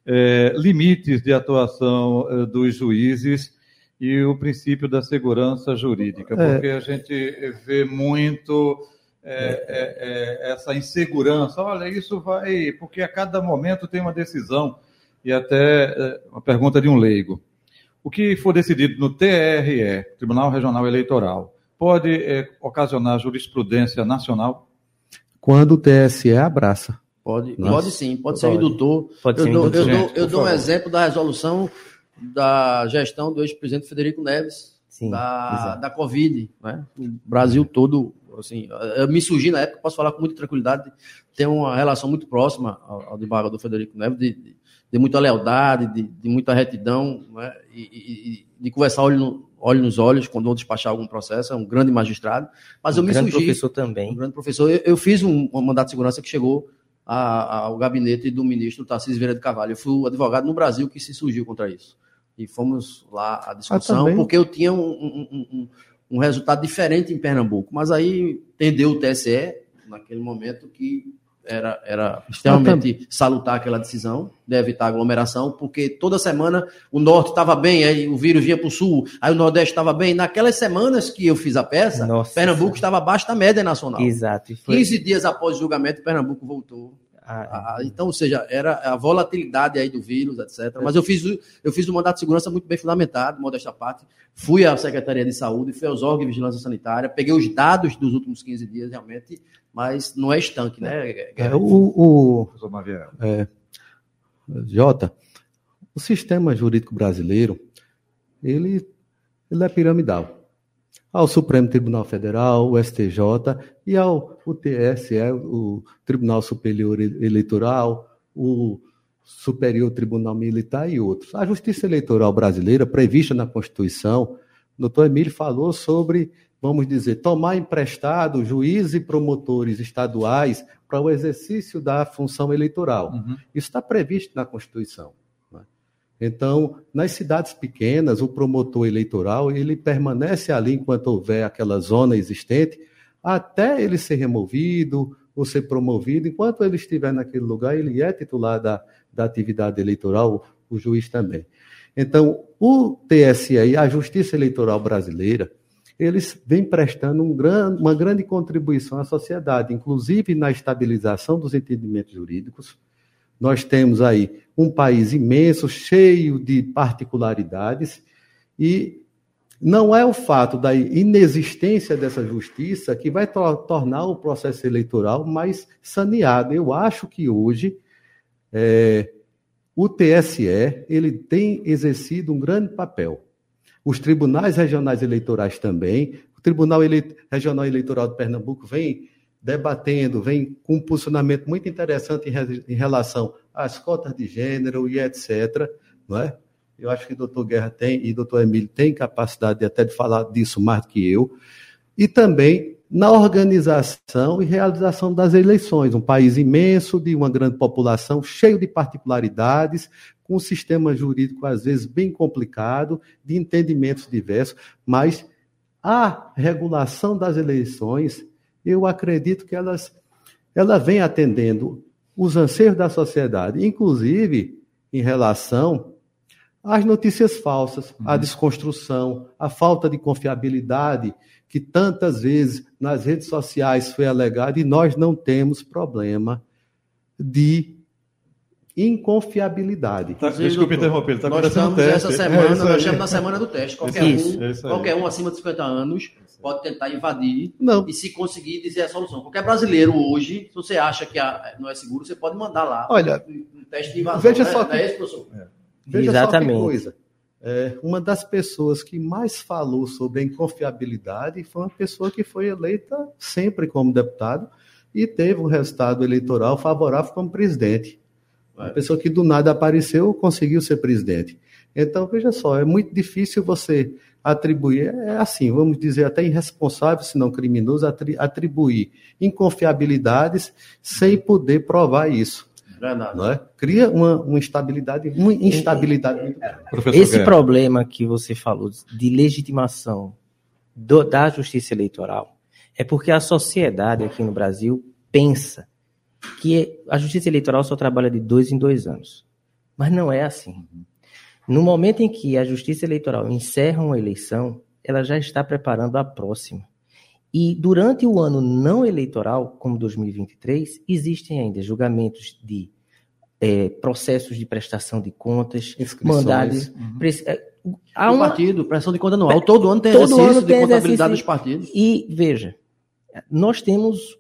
é, limites de atuação uh, dos juízes e o princípio da segurança jurídica, é. porque a gente vê muito é, é, é, essa insegurança. Olha, isso vai. Porque a cada momento tem uma decisão, e até uma pergunta de um leigo o que for decidido no TRE, Tribunal Regional Eleitoral, pode é, ocasionar jurisprudência nacional? Quando o TSE abraça. Pode, pode sim, pode, pode. ser indutor. Pode eu ser dou, indutor. Eu, dou, eu dou um exemplo da resolução da gestão do ex-presidente Federico Neves, sim, da, da Covid. Né? O Brasil todo, assim, eu me surgi na época, posso falar com muita tranquilidade, tem uma relação muito próxima ao, ao desembargador Federico Neves, de, de de muita lealdade, de, de muita retidão, né? e, e, e, de conversar olho, no, olho nos olhos quando vão despachar algum processo, é um grande magistrado. Mas um eu me grande professor também. Um grande professor. Eu, eu fiz um, um, mandato de segurança que chegou a, ao gabinete do ministro Tarcísio Vieira de Carvalho. Eu fui o advogado no Brasil que se surgiu contra isso. E fomos lá à discussão, ah, porque eu tinha um, um, um resultado diferente em Pernambuco. Mas aí entendeu o TSE, naquele momento, que era, era extremamente salutar aquela decisão de evitar aglomeração, porque toda semana o norte estava bem, aí o vírus vinha para o sul, aí o nordeste estava bem. Naquelas semanas que eu fiz a peça, Nossa, Pernambuco estava abaixo da média nacional. Exato. Foi... 15 dias após o julgamento, Pernambuco voltou Ah, é. então, ou seja, era a volatilidade aí do vírus, etc. Mas eu fiz, eu fiz um mandato de segurança muito bem fundamentado, modesta parte. Fui à Secretaria de Saúde, fui aos órgãos de vigilância sanitária, peguei os dados dos últimos 15 dias, realmente, mas não é estanque, né? É, o, o, é, Jota, o sistema jurídico brasileiro, ele, ele é piramidal ao Supremo Tribunal Federal, o STJ e ao o TSE, o Tribunal Superior Eleitoral, o Superior Tribunal Militar e outros. A Justiça Eleitoral brasileira, prevista na Constituição, o doutor Emílio falou sobre, vamos dizer, tomar emprestado juízes e promotores estaduais para o exercício da função eleitoral. Uhum. Isso está previsto na Constituição. Então, nas cidades pequenas, o promotor eleitoral ele permanece ali enquanto houver aquela zona existente, até ele ser removido ou ser promovido. Enquanto ele estiver naquele lugar, ele é titular da, da atividade eleitoral, o juiz também. Então, o TSE a Justiça Eleitoral Brasileira, eles vêm prestando um gran, uma grande contribuição à sociedade, inclusive na estabilização dos entendimentos jurídicos, nós temos aí um país imenso, cheio de particularidades, e não é o fato da inexistência dessa justiça que vai to tornar o processo eleitoral mais saneado. Eu acho que hoje é, o TSE ele tem exercido um grande papel. Os tribunais regionais eleitorais também. O Tribunal Ele Regional Eleitoral de Pernambuco vem debatendo, vem com um posicionamento muito interessante em, em relação às cotas de gênero e etc. Não é? Eu acho que o doutor Guerra tem e o doutor Emílio tem capacidade até de falar disso mais do que eu. E também na organização e realização das eleições. Um país imenso, de uma grande população, cheio de particularidades, com um sistema jurídico, às vezes, bem complicado, de entendimentos diversos, mas a regulação das eleições eu acredito que elas, ela vem atendendo os anseios da sociedade, inclusive em relação às notícias falsas, à uhum. desconstrução, à falta de confiabilidade que tantas vezes nas redes sociais foi alegado e nós não temos problema de inconfiabilidade. Tá, desculpe interromper, está acontecendo um teste. Essa semana, é nós estamos na semana do teste. Qualquer, isso, um, qualquer um acima de 50 anos pode tentar invadir não. e se conseguir dizer a solução. Qualquer brasileiro hoje, se você acha que não é seguro, você pode mandar lá Olha, um teste de invasão. Veja né? só que, é esse, professor? É. Veja Exatamente. só que coisa. É, uma das pessoas que mais falou sobre a inconfiabilidade foi uma pessoa que foi eleita sempre como deputado e teve um resultado eleitoral favorável como presidente. Uma pessoa que do nada apareceu conseguiu ser presidente. Então, veja só, é muito difícil você atribuir, é assim, vamos dizer, até irresponsável, se não criminoso, atribuir inconfiabilidades sem poder provar isso. Não é? Cria uma, uma instabilidade, uma instabilidade muito grande. Esse problema que você falou de legitimação do, da justiça eleitoral é porque a sociedade aqui no Brasil pensa que a justiça eleitoral só trabalha de dois em dois anos. Mas não é assim. No momento em que a Justiça Eleitoral encerra uma eleição, ela já está preparando a próxima. E durante o ano não eleitoral, como 2023, existem ainda julgamentos de é, processos de prestação de contas, mandados. Uhum. É, há uma... partido, prestação de conta anual. Todo ano tem todo exercício ano tem de contabilidade exercício. dos partidos. E, veja, nós temos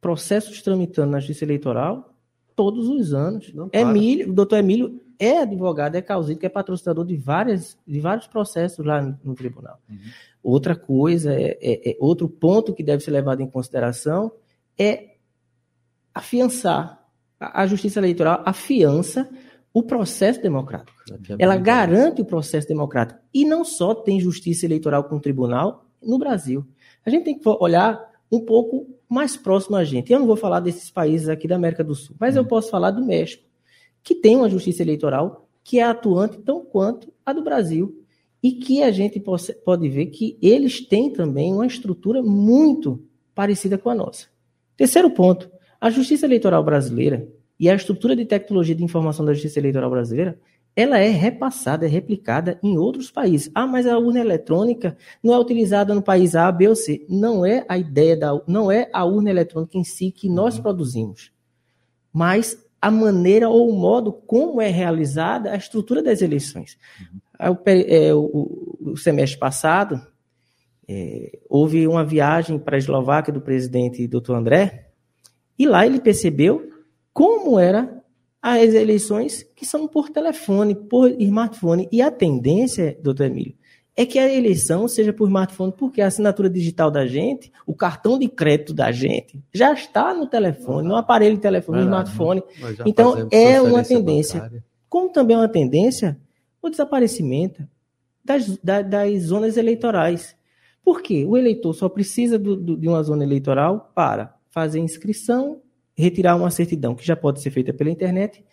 processos tramitando na Justiça Eleitoral todos os anos. Emílio, o doutor Emílio é advogado, é causito, que é patrocinador de, várias, de vários processos lá no, no tribunal. Uhum. Outra coisa, é, é, é, outro ponto que deve ser levado em consideração é afiançar. A, a justiça eleitoral afiança o processo democrático. Ela garante o processo democrático. E não só tem justiça eleitoral com o tribunal no Brasil. A gente tem que olhar um pouco mais próximo a gente. Eu não vou falar desses países aqui da América do Sul, mas eu uhum. posso falar do México que tem uma justiça eleitoral que é atuante tão quanto a do Brasil e que a gente pode ver que eles têm também uma estrutura muito parecida com a nossa. Terceiro ponto, a justiça eleitoral brasileira e a estrutura de tecnologia de informação da justiça eleitoral brasileira, ela é repassada, é replicada em outros países. Ah, mas a urna eletrônica não é utilizada no país A, B ou C. Não é a ideia da, não é a urna eletrônica em si que nós uhum. produzimos. mas a maneira ou o modo como é realizada a estrutura das eleições. Uhum. O, é, o, o, semestre passado, é, houve uma viagem para a Eslováquia do presidente Dr. André, e lá ele percebeu como era as eleições que são por telefone, por smartphone. E a tendência, doutor Emílio, é que a eleição seja por smartphone, porque a assinatura digital da gente, o cartão de crédito da gente, já está no telefone, no aparelho de telefone, no smartphone. Então, é uma tendência. Bancária. Como também é uma tendência o desaparecimento das, das, das zonas eleitorais. Por quê? O eleitor só precisa do, do, de uma zona eleitoral para fazer inscrição, retirar uma certidão que já pode ser feita pela internet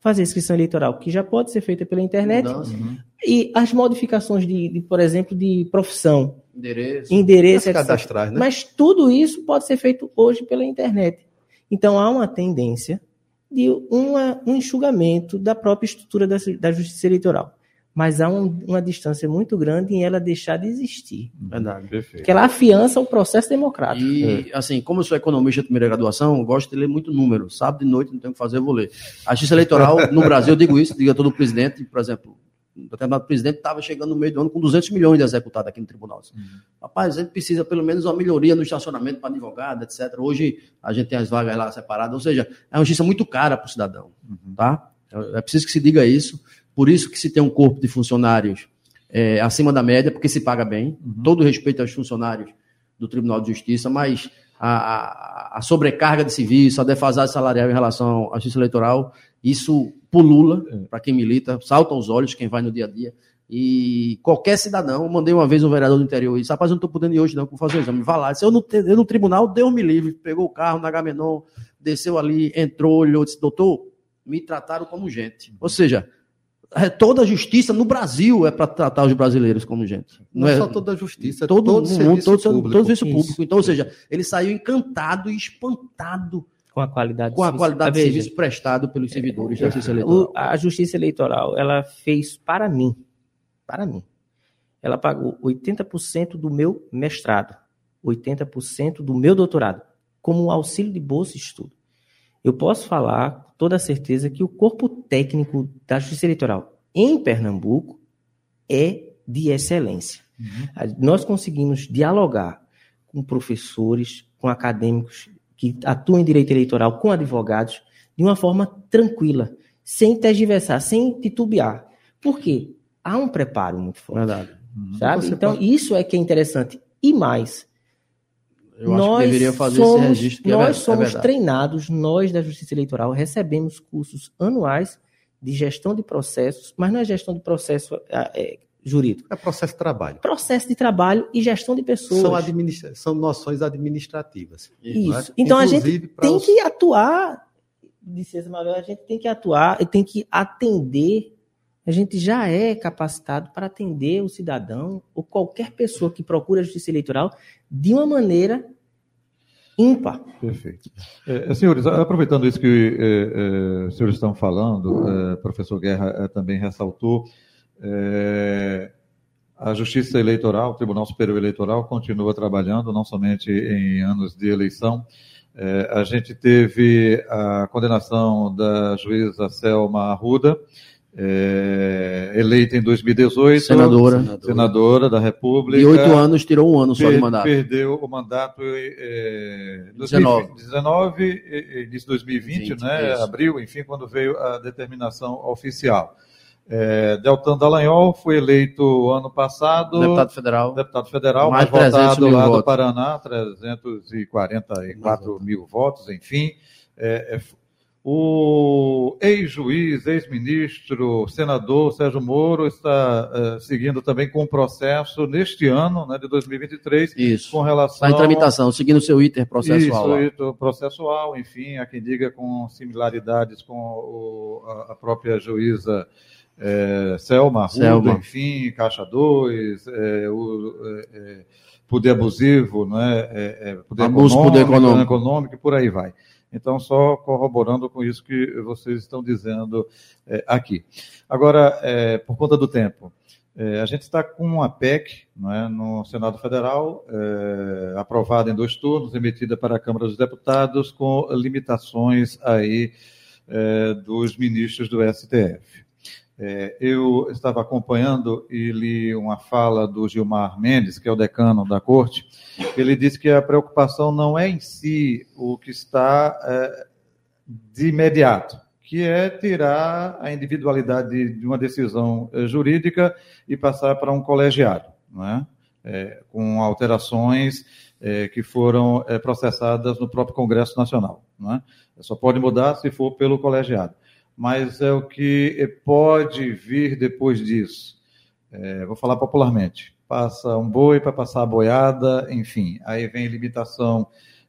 fazer inscrição eleitoral, que já pode ser feita pela internet, uhum. e as modificações de, de, por exemplo, de profissão, endereço, endereço cadastrais, né? mas tudo isso pode ser feito hoje pela internet. Então há uma tendência de uma, um enxugamento da própria estrutura da, da justiça eleitoral mas há um, uma distância muito grande em ela deixar de existir. Verdade. Perfeito. Porque ela afiança o processo democrático. E, assim, como eu sou economista de primeira graduação, gosto de ler muito número. Sábado de noite não tenho o que fazer, eu vou ler. A justiça eleitoral no Brasil, eu digo isso, diga todo o presidente, por exemplo, o determinado presidente estava chegando no meio do ano com 200 milhões de executados aqui no tribunal. Uhum. Rapaz, a gente precisa pelo menos uma melhoria no estacionamento para advogado, etc. Hoje a gente tem as vagas lá separadas, ou seja, é uma justiça muito cara para o cidadão, uhum. tá? É, é preciso que se diga isso. Por isso que se tem um corpo de funcionários é, acima da média, porque se paga bem. Uhum. Todo respeito aos funcionários do Tribunal de Justiça, mas a, a, a sobrecarga de serviço, a defasagem salarial em relação à justiça eleitoral, isso pulula é. para quem milita, salta aos olhos quem vai no dia a dia. E qualquer cidadão, mandei uma vez um vereador do interior e disse: rapaz, eu não estou podendo ir hoje, não, vou fazer o exame. Vá lá. Disse, eu, no, eu no tribunal, deu-me livre, pegou o carro na Gamenon, desceu ali, entrou, olhou, disse: doutor, me trataram como gente. Ou seja, toda a justiça no Brasil é para tratar os brasileiros como gente. Não, não é só toda a justiça, todo, todo o mundo, todo, público. todo serviço público. Então, ou seja, ele saiu encantado e espantado com a qualidade, com a qualidade de serviço prestado pelos servidores é, da Justiça Eleitoral. a Justiça Eleitoral, ela fez para mim, para mim, ela pagou 80% do meu mestrado, 80% do meu doutorado, como auxílio de bolsa de estudo. Eu posso falar toda a certeza que o corpo técnico da Justiça Eleitoral em Pernambuco é de excelência. Uhum. Nós conseguimos dialogar com professores, com acadêmicos que atuam em direito eleitoral, com advogados, de uma forma tranquila, sem tergiversar, sem titubear. Por quê? Há um preparo muito forte. Verdade. Uhum. Sabe? Então, pode... isso é que é interessante. E mais, eu nós acho que deveria fazer somos, esse registro. É nós é somos é treinados, nós da Justiça Eleitoral, recebemos cursos anuais de gestão de processos, mas não é gestão de processo é, é, jurídico. É processo de trabalho. Processo de trabalho e gestão de pessoas. São, administra são noções administrativas. Isso. É? Então Inclusive, a gente tem os... que atuar, disse Manuel, a gente tem que atuar e tem que atender a gente já é capacitado para atender o cidadão ou qualquer pessoa que procura a justiça eleitoral de uma maneira ímpar. Perfeito. É, é senhores, aproveitando isso que é, é, os senhores estão falando, é, professor Guerra é, também ressaltou, a Justiça Eleitoral, o Tribunal Superior Eleitoral, continua trabalhando, não somente em anos de eleição. a gente teve a condenação da juíza Selma Arruda, é, eleita em 2018. Senadora. Senadora da República. E oito anos, tirou um ano só de mandato. Perdeu o mandato em é, 2019, início de 2020, 20, né? Isso. Abril, enfim, quando veio a determinação oficial. É, Deltan Dallagnol foi eleito ano passado. Deputado federal. Deputado federal, mais, mais votado lá votos. do Paraná, 344 mil votos, enfim. É, é o ex-juiz, ex-ministro, senador Sérgio Moro está uh, seguindo também com o processo neste ano, né, de 2023, Isso. com relação... Está em tramitação, seguindo o seu ITER processual. Isso, processual, enfim, há quem diga com similaridades com o, a, a, própria juíza é, Selma Arruda, Selma. enfim, Caixa 2, é, o... É, poder abusivo, né, poder Abuso, econômico, poder econômico. econômico e por aí vai. Então, só corroborando com isso que vocês estão dizendo é, aqui. Agora, é, por conta do tempo, É, a gente está com uma PEC é, no Senado Federal, é, aprovada em dois turnos, emitida para a Câmara dos Deputados, com limitações aí é, dos ministros do STF. É, eu estava acompanhando e li uma fala do Gilmar Mendes, que é o decano da corte. Ele disse que a preocupação não é em si o que está é, de imediato, que é tirar a individualidade de uma decisão eh, jurídica e passar para um colegiado, não é? É, com alterações é, que foram é, processadas no próprio Congresso Nacional. Não é? Só pode mudar se for pelo colegiado. Mas é o que pode vir depois disso. É, vou falar popularmente. Passa um boi para passar a boiada, enfim. Aí vem limitação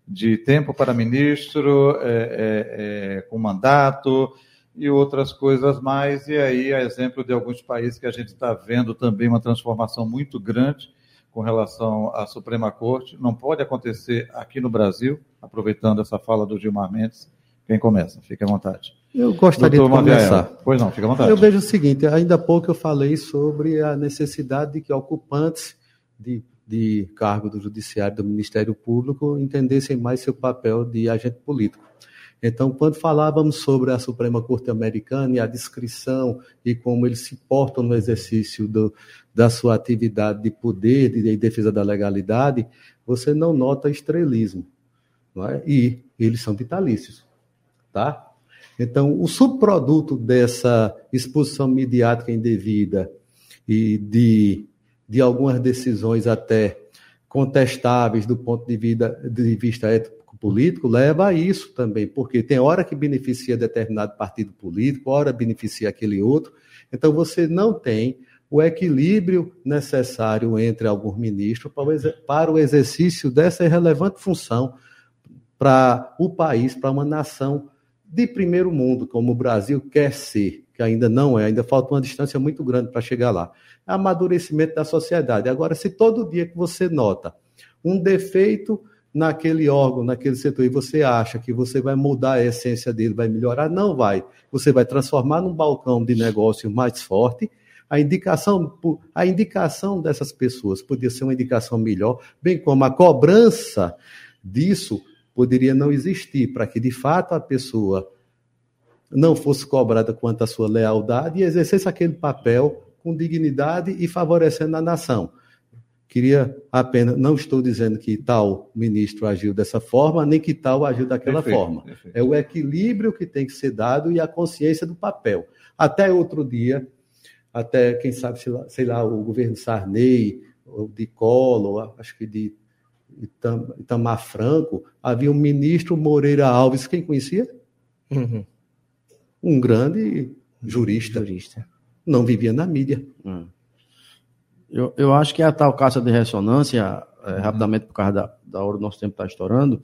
de tempo para ministro, é, é, é, com mandato e outras coisas mais. E aí, a exemplo de alguns países que a gente está vendo também uma transformação muito grande com relação à Suprema Corte. Não pode acontecer aqui no Brasil, aproveitando essa fala do Gilmar Mendes. Quem começa? Fique à vontade. Eu gostaria Doutor de começar. Pois não, fique à vontade. Eu vejo o seguinte, ainda há pouco eu falei sobre a necessidade de que ocupantes de de cargo do Judiciário do Ministério Público entendessem mais seu papel de agente político. Então, quando falávamos sobre a Suprema Corte Americana e a descrição e como eles se portam no exercício do, da sua atividade de poder e de defesa da legalidade, você não nota estrelismo. Não é? E eles são vitalícios. Tá? Então, o subproduto dessa exposição midiática indevida e de de algumas decisões até contestáveis do ponto de, vida, de vista ético-político, leva a isso também, porque tem hora que beneficia determinado partido político, hora beneficia aquele outro. Então, você não tem o equilíbrio necessário entre alguns ministros para o exercício dessa irrelevante função para o país, para uma nação de primeiro mundo, como o Brasil quer ser, que ainda não é, ainda falta uma distância muito grande para chegar lá amadurecimento da sociedade. Agora, se todo dia que você nota um defeito naquele órgão, naquele setor, e você acha que você vai mudar a essência dele, vai melhorar, não vai. Você vai transformar num balcão de negócio mais forte. A indicação, a indicação dessas pessoas poderia ser uma indicação melhor, bem como a cobrança disso poderia não existir, para que de fato a pessoa não fosse cobrada quanto à sua lealdade e exercesse aquele papel com dignidade e favorecendo a nação. Queria apenas, não estou dizendo que tal ministro agiu dessa forma, nem que tal agiu daquela perfeito, forma. Perfeito. É o equilíbrio que tem que ser dado e a consciência do papel. Até outro dia, até, quem sabe, sei lá, sei lá o governo Sarney, de Collor, acho que de Itam, Itamar Franco, havia um ministro Moreira Alves, quem conhecia? Uhum. Um grande jurista. jurista não vivia na mídia. Hum. Eu, eu acho que a tal caça de ressonância, é, rapidamente por causa da, da hora do nosso tempo está estourando,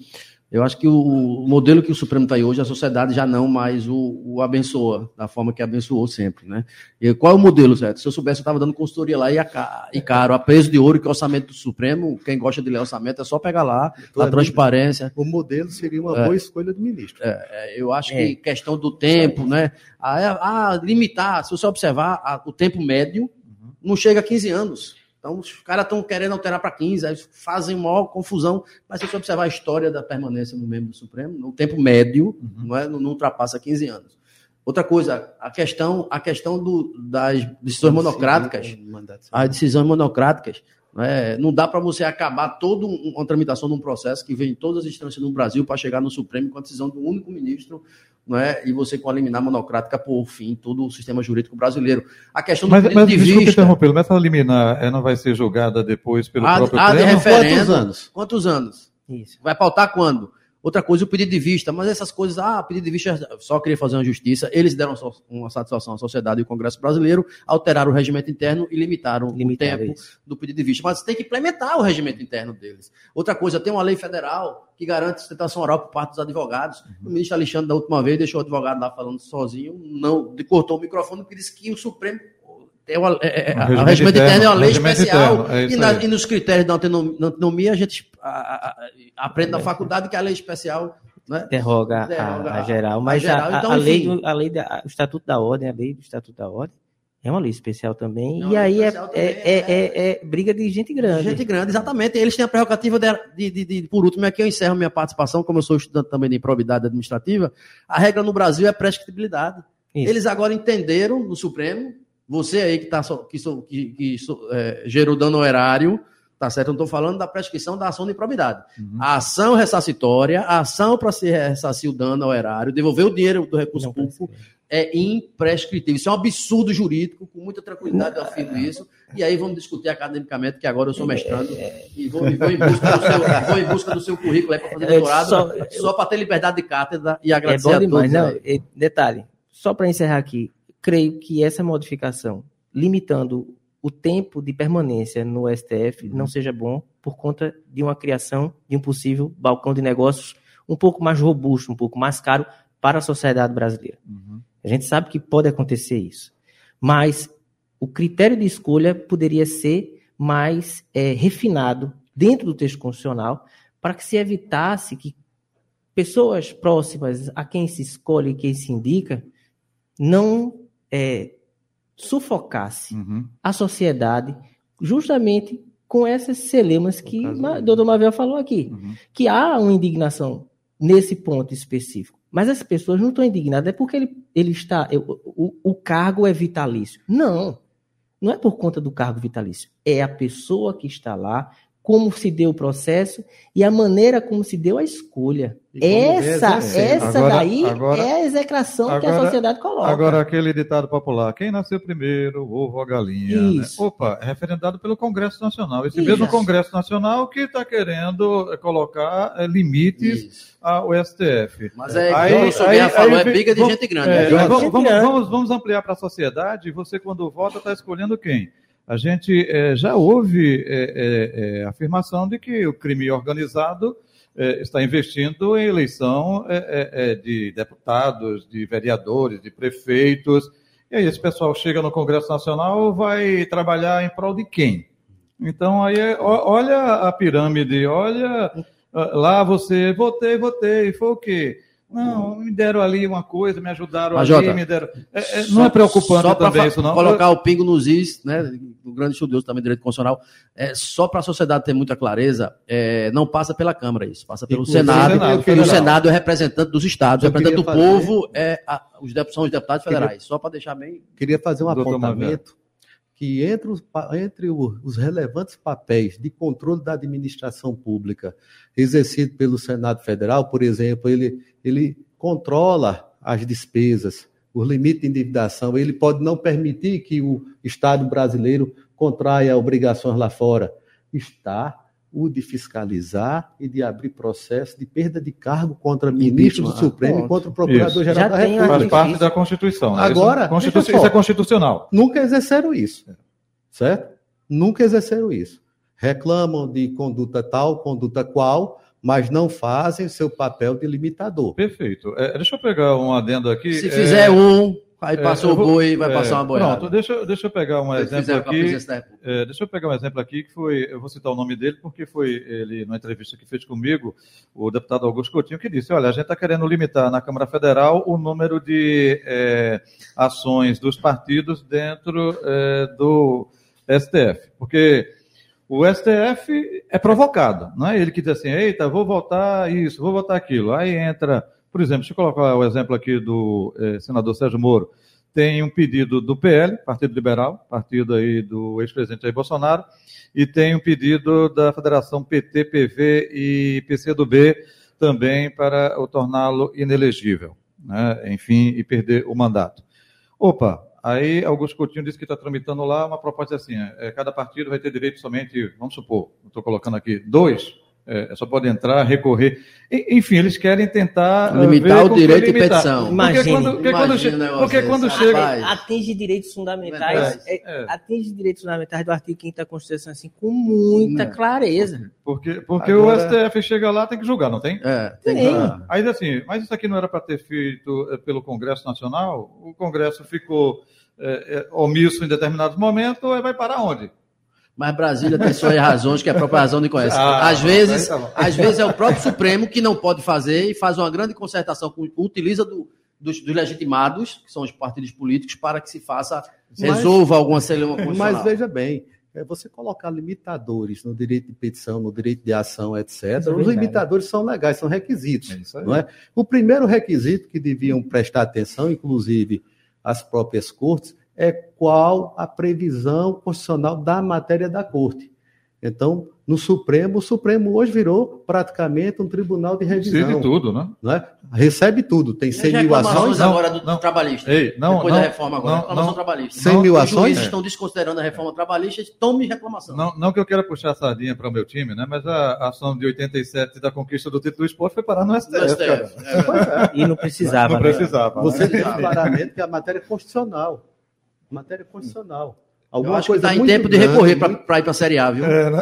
eu acho que o modelo que o Supremo está aí hoje, a sociedade já não mais o, o, abençoa, da forma que abençoou sempre, né? E qual é o modelo, certo? Se eu soubesse, eu estava dando consultoria lá e, a, e caro, a peso de ouro, que é o orçamento do Supremo, quem gosta de ler orçamento é só pegar lá, a transparência. O modelo seria uma é, boa escolha do ministro. É, é eu acho que é. questão do tempo, né? A, a limitar, se você observar, a, o tempo médio uhum. não chega a 15 anos. Então, os caras estão querendo alterar para 15, aí fazem maior confusão. Mas se você observar a história da permanência no membro do Supremo, no tempo médio, uhum. não, é, não, não ultrapassa 15 anos. Outra coisa, a questão, a questão do, das decisões monocráticas, as decisões monocráticas, é, não dá para você acabar toda uma tramitação de um processo que vem em todas as instâncias no Brasil para chegar no Supremo com a decisão de um único ministro não é? e você com a liminar monocrática por fim todo o sistema jurídico brasileiro. A questão do mas, mas, de vista... interromper, mas essa liminar ela não vai ser julgada depois pelo a, próprio a de referendo, Quantos anos? Quantos anos? Isso. Vai pautar quando? Outra coisa, o pedido de vista, mas essas coisas, ah, pedido de vista, só queria fazer uma justiça. Eles deram uma satisfação à sociedade e ao Congresso brasileiro, alteraram o regimento interno e limitaram, limitaram o tempo isso. do pedido de vista. Mas tem que implementar o regimento interno deles. Outra coisa, tem uma lei federal que garante sustentação oral por parte dos advogados. Uhum. O ministro Alexandre, da última vez, deixou o advogado lá falando sozinho, não cortou o microfone porque disse que o Supremo é uma, é, é, o regimento interno, é uma lei especial é e, na, e, nos critérios da autonomia a gente a, a, aprende na faculdade que a lei especial né? derroga, a, a, geral, mas a, geral. Então, a, lei, a lei da, o Estatuto da Ordem, a lei do Estatuto da Ordem É uma lei especial também. É e aí é, também, é, é, é- é briga de gente grande. Gente grande, exatamente. Eles têm a prerrogativa de, de- de- de- por último, aqui eu encerro minha participação, como eu sou estudante também de improbidade administrativa, a regra no Brasil é prescritibilidade. Isso. Eles agora entenderam no Supremo, você aí que, tá, que, que- que é, gerou dano ao erário, tá certo? Eu não estou falando da prescrição da ação de improbidade. Uhum. A ação ressarcitória, a ação para se ressarcir o dano ao erário, devolver o dinheiro do recurso Não público, é imprescritível. Isso é um absurdo jurídico, com muita tranquilidade eu afirmo isso. E aí vamos discutir academicamente, que agora eu sou mestrando e vou, vou em, busca do seu, vou em busca do seu currículo para fazer É, doutorado, só- só, para ter liberdade de cátedra e É agradecer bom a demais. todos. Não, e detalhe, só para encerrar aqui, creio que essa modificação, limitando o tempo de permanência no STF, Uhum. não seja bom por conta de uma criação de um possível balcão de negócios um pouco mais robusto, um pouco mais caro para a sociedade brasileira. Uhum. A gente sabe que pode acontecer isso. Mas o critério de escolha poderia ser mais é, refinado dentro do texto constitucional para que se evitasse que pessoas próximas a quem se escolhe e quem se indica não é, sufocasse Uhum. a sociedade justamente com essas celemas que dele. Dr. Mavel falou aqui Uhum. que há uma indignação nesse ponto específico. Mas as pessoas não estão indignadas, é porque ele, ele está. eu- O, o cargo é vitalício. Não. Não é por conta do cargo vitalício. É a pessoa que está lá, como se deu o processo e a maneira como se deu a escolha. Essa, essa Agora- daí agora- é a execração que a agora- sociedade coloca. Agora, aquele ditado popular: quem nasceu primeiro, o ovo ou a galinha? né? Opa, é referendado pelo Congresso Nacional. Esse Isso. mesmo Congresso Nacional que está querendo eh, colocar eh, limites Isso. ao STF. Mas é, Aí- professor aí- Guerra falou, aí é briga de vamos- gente grande. É, aí Gente vamos, vamos- vamos- vamos ampliar para a sociedade. Você, quando vota, está escolhendo quem? A gente eh, já houve eh, eh, eh, afirmação de que o crime organizado eh, está investindo em eleição eh, de deputados, de vereadores, de prefeitos. E aí esse pessoal chega no Congresso Nacional, vai trabalhar em prol de quem? Então aí é- olha a pirâmide, olha ah, lá você votei, votei, foi o quê? Não, me deram ali uma coisa, me ajudaram Mas, ali, Jota, me deram. É, é, não é preocupante também isso, não. colocar o pingo nos is, né? O grande estudioso também direito constitucional. É, só para a sociedade ter muita clareza, é, não passa pela Câmara isso, passa pelo Inclusive, Senado. Senado e o. Senado é representante dos estados, o Eu representante do queria fazer- povo é a- os são os deputados federais. Só para deixar bem. Queria fazer um Doutor apontamento que entre, os, entre os relevantes papéis de controle da administração pública exercido pelo Senado Federal, por exemplo, ele, ele controla as despesas, os limites de endividação, ele pode não permitir que o Estado brasileiro contraia obrigações lá fora. Está o de fiscalizar e de abrir processo de perda de cargo contra ministros do Impeachment, Supremo e contra o Procurador-Geral Já da tem a República. Faz parte da Constituição. né? Agora, isso, Constitu- só. isso é constitucional. Nunca exerceram isso, certo? Nunca exerceram isso. Reclamam de conduta tal, conduta qual, mas não fazem o seu papel de limitador. Perfeito. É, deixa eu pegar um adendo aqui. Se É, fizer um, aí é, passou eu o vou- boi, vai é, passar uma boiada. Pronto, deixa, eu- deixa eu pegar um Se exemplo aqui. É, deixa eu pegar um exemplo aqui que foi, eu vou citar o nome dele porque foi ele numa entrevista que fez comigo, o deputado Augusto Coutinho que disse, olha, a gente está querendo limitar na Câmara Federal o número de é, ações dos partidos dentro é, do STF, porque o STF é provocado, não é ele que diz assim, eita, vou votar isso, vou votar aquilo, aí entra, por exemplo, deixa eu colocar o exemplo aqui do é, senador Sérgio Moro, tem um pedido do PL, Partido Liberal, partido aí do ex-presidente Jair Bolsonaro, e tem um pedido da Federação PT, PV e PCdoB também para o torná-lo inelegível, né? enfim, e perder o mandato. Opa, aí Augusto Coutinho disse que está tramitando lá uma proposta assim, é, cada partido vai ter direito somente, vamos supor, estou colocando aqui, dois, é, só pode entrar, recorrer. E- enfim, eles querem tentar. eh, Limitar ver o direito de limitar. petição. Porque Imagine, quando, porque quando, imagine che- porque quando chega. Atinge direitos fundamentais, É, é, é. atinge direitos fundamentais do artigo 5 da Constituição assim com muita É. clareza. Porque, porque Agora- o STF chega lá, tem que julgar, não tem? É, tem Tem. Aí assim, mas isso aqui não era para ter feito eh, pelo Congresso Nacional? O Congresso ficou eh, eh, omisso em determinados momentos, vai parar onde? Mas Brasília tem suas razões, que é a própria razão de conhece. Ah, às vezes, tá às vezes é o próprio Supremo que não pode fazer e faz uma grande concertação, com, utiliza do- dos, dos legitimados, que são os partidos políticos, para que se faça resolva alguma celeuma Mas veja bem, é você colocar limitadores no direito de petição, no direito de ação, etc. É Os limitadores são legais, são requisitos. É não é? O primeiro requisito que deviam prestar atenção, inclusive as próprias cortes, é qual a previsão constitucional da matéria da corte. Então, no Supremo, o Supremo hoje virou praticamente um tribunal de revisão. Recebe tudo, né? Não é? Recebe tudo. Tem 100 mil ações. agora do não, trabalhista. Ei, não, Depois não, da reforma agora, não, reclamação não, trabalhista. 100 mil ações? Os juízes estão desconsiderando a reforma trabalhista, tome reclamação. Não, não que eu queira puxar a sardinha para o meu time, né? Mas a ação de 87 da conquista do título do esporte foi parar no STF. No STF. É. E não precisava. Não né? precisava. Você tem claramente que a matéria é constitucional. Matéria constitucional. Alguma coisa está em tempo de recorrer para ir para a Série A, viu? É, né?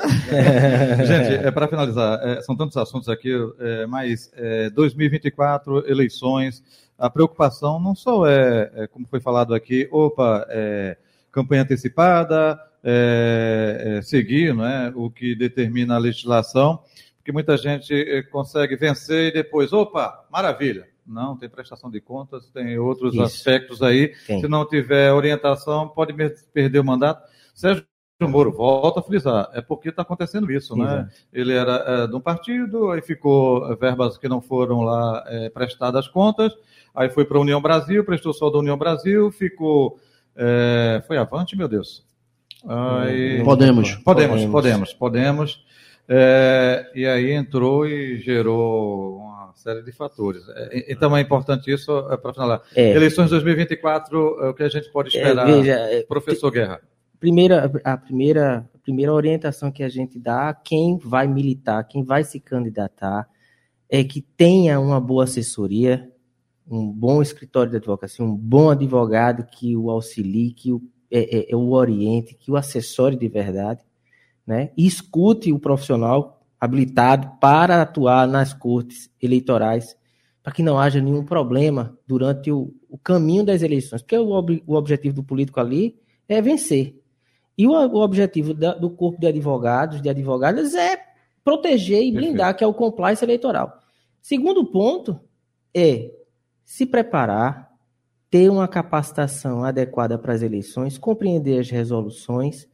Gente, é, para finalizar, é, são tantos assuntos aqui, é, mas 2024, eleições, a preocupação não só é, é como foi falado aqui, opa, é, campanha antecipada, é, seguir não é, o que determina a legislação, porque muita gente consegue vencer e depois, opa, maravilha, não, tem prestação de contas, tem outros Isso. aspectos aí. Tem. Se não tiver orientação, pode perder o mandato. Sérgio Moro, volta a frisar, é porque está acontecendo isso, né? Ele era é, de um partido, aí ficou verbas que não foram lá é, prestadas contas, aí foi para a União Brasil, prestou só da União Brasil, ficou. É, foi avante, meu Deus. Aí, podemos. Podemos, podemos, podemos. É, e aí entrou e gerou série de fatores. É, então é importante isso é, para falar. É. Eleições 2024, é o que a gente pode é, esperar, veja, é, professor Guerra? Primeira, a, primeira, a primeira orientação que a gente dá a quem vai militar, quem vai se candidatar, é que tenha uma boa assessoria, um bom escritório de advocacia, um bom advogado que o auxilie, que o, é, é, o oriente, que o assessore de verdade, né? E escute o profissional habilitado para atuar nas cortes eleitorais, para que não haja nenhum problema durante o, o caminho das eleições, porque o, ob, o, objetivo do político ali é vencer. E o, o objetivo da, do corpo de advogados, de advogadas, é proteger e blindar, Perfeito. que é o compliance eleitoral. Segundo ponto é se preparar, ter uma capacitação adequada para as eleições, compreender as resoluções,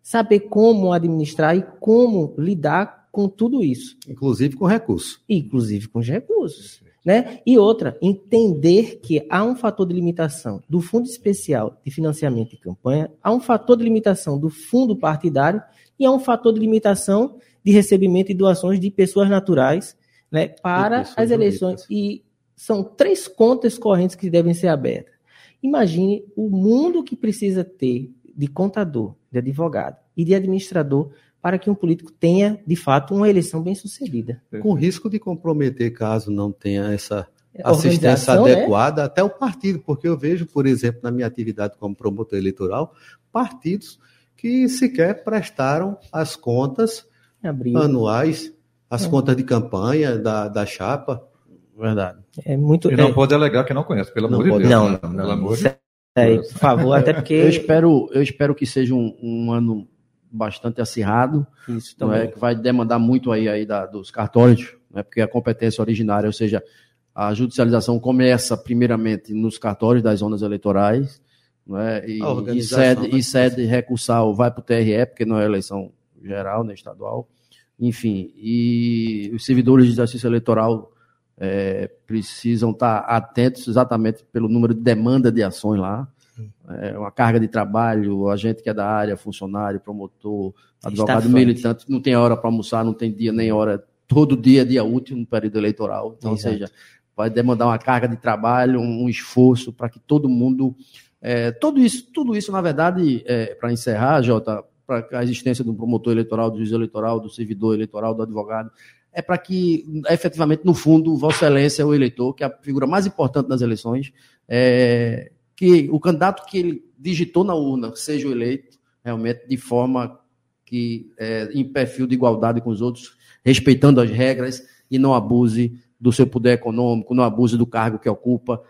saber como administrar e como lidar com tudo isso. Inclusive com recursos. Inclusive com os recursos. Né? E outra, entender que há um fator de limitação do Fundo Especial de Financiamento de Campanha, há um fator de limitação do Fundo Partidário e há um fator de limitação de recebimento e doações de pessoas naturais né, para as eleições. E são três contas correntes que devem ser abertas. Imagine o mundo que precisa ter de contador, de advogado e de administrador para que um político tenha, de fato, uma eleição bem sucedida. Com risco de comprometer caso não tenha essa assistência né? adequada né? até o partido, porque eu vejo, por exemplo, na minha atividade como promotor eleitoral, partidos que sequer prestaram as contas Abril. anuais, as é. contas de campanha da, da chapa. Verdade. É muito, e não é... pode alegar que não conhece, pelo não amor de Deus. Não, não, não. Pelo amor de é, por favor, até porque. Eu espero, eu espero que seja um, um ano bastante acirrado, Isso também. É, que vai demandar muito aí, aí da, dos cartórios, né, porque a competência originária, ou seja, a judicialização começa primeiramente nos cartórios das zonas eleitorais, né, e, e, sede, e sede recursal vai para o TRE, porque não é eleição geral, né, estadual, enfim, e os servidores de exercício eleitoral é, precisam estar atentos exatamente pelo número de demanda de ações lá, é, uma carga de trabalho, a gente que é da área, funcionário, promotor, advogado militante, não tem hora para almoçar, não tem dia nem hora, todo dia é dia útil no período eleitoral. Então, ou seja, vai demandar uma carga de trabalho, um, esforço para que todo mundo. É, tudo isso, tudo isso, na verdade, é, para encerrar, Jota, para a existência do promotor eleitoral, do juiz eleitoral, do servidor eleitoral, do advogado, é para que, efetivamente, no fundo, Vossa Excelência, o eleitor, que é a figura mais importante das eleições, é, que o candidato que ele digitou na urna seja eleito, realmente, de forma que é, em perfil de igualdade com os outros, respeitando as regras e não abuse do seu poder econômico, não abuse do cargo que ocupa,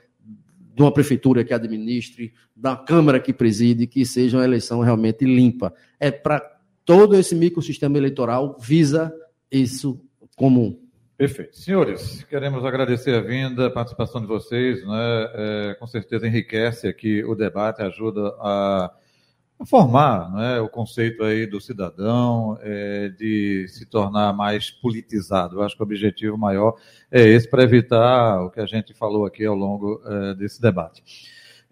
de uma prefeitura que administre, da Câmara que preside, que seja uma eleição realmente limpa. É para todo esse microsistema eleitoral visa isso comum. Perfeito. Senhores, queremos agradecer a vinda, a participação de vocês, né? É, com certeza enriquece aqui o debate, ajuda a, formar né, o conceito aí do cidadão, é, de se tornar mais politizado. Eu acho que o objetivo maior é esse, para evitar o que a gente falou aqui ao longo é, desse debate.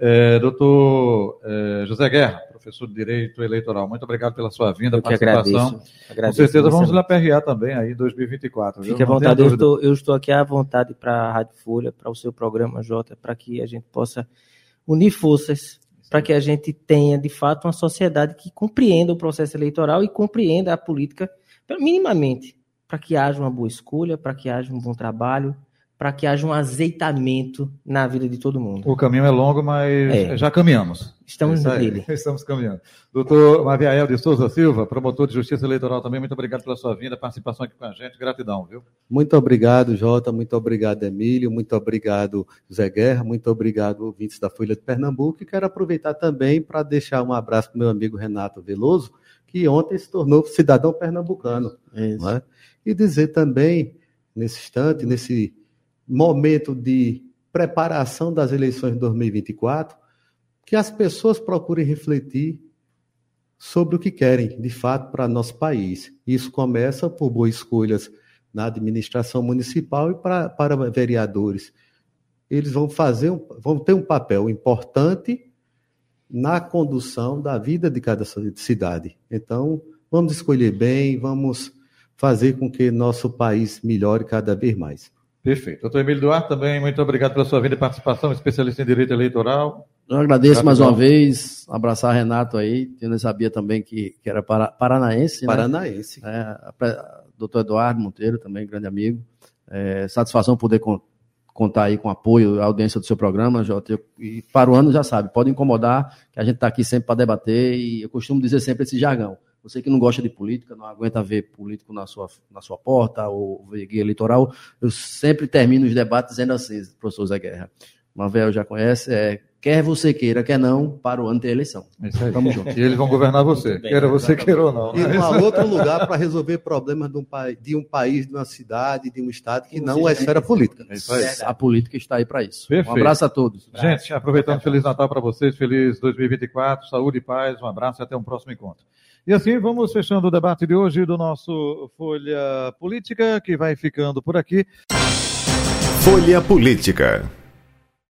É, doutor é, José Guerra, professor de Direito Eleitoral, muito obrigado pela sua vinda, Eu participação. Agradeço. agradeço. Com certeza vamos lhe PRA também aí em 2024. Fique à vontade, eu estou, eu estou, aqui à vontade para a Rádio Folha, para o seu programa, Jota, para que a gente possa unir forças para que a gente tenha, de fato, uma sociedade que compreenda o processo eleitoral e compreenda a política minimamente, para que haja uma boa escolha, para que haja um bom trabalho, para que haja um azeitamento na vida de todo mundo. O caminho é longo, mas é. já caminhamos. Estamos nele. Estamos caminhando. Doutor Maviael de Souza Silva, promotor de Justiça Eleitoral também, muito obrigado pela sua vinda, participação aqui com a gente, gratidão, viu? Muito obrigado, Jota, muito obrigado, Emílio, muito obrigado, Zé Guerra, muito obrigado, ouvintes da Folha de Pernambuco, e quero aproveitar também para deixar um abraço para meu amigo Renato Veloso, que ontem se tornou cidadão pernambucano. É? E dizer também, nesse instante, nesse momento de preparação das eleições de 2024, que as pessoas procurem refletir sobre o que querem, de fato, para nosso país. Isso começa por boas escolhas na administração municipal e para, para vereadores. Eles vão fazer, vão ter um papel importante na condução da vida de cada cidade. Então, vamos escolher bem, vamos fazer com que nosso país melhore cada vez mais. Perfeito. Doutor Emílio Duarte, também muito obrigado pela sua vida e participação, especialista em direito eleitoral. Eu agradeço mais uma vez, abraçar Renato aí, eu não sabia também que, que era para, paranaense. Né? Paranaense. Né? É, doutor Eduardo Monteiro, também grande amigo. É, satisfação poder con contar aí com apoio, a audiência do seu programa, Jota. E para o ano já sabe, pode incomodar, que a gente está aqui sempre para debater e eu costumo dizer sempre esse jargão. Você que não gosta de política, não aguenta ver político na sua, na sua porta ou ver guia eleitoral, eu sempre termino os debates dizendo assim, professor Zé Guerra. Mavel já conhece, é quer você queira, quer não, para o ano ter eleição. Isso aí. Tamo junto. E eles vão governar você, bem, queira você queira ou não. E não há outro lugar para resolver problemas de um, de um, país, de uma cidade, de um estado que não é esfera política. É isso aí. A política está aí para isso. Perfeito. Um abraço a todos. Gente, aproveitando, Feliz Natal para vocês, feliz 2024, saúde e paz, um abraço e até um próximo encontro. E assim vamos fechando o debate de hoje do nosso Folha Política, que vai ficando por aqui. Folha Política.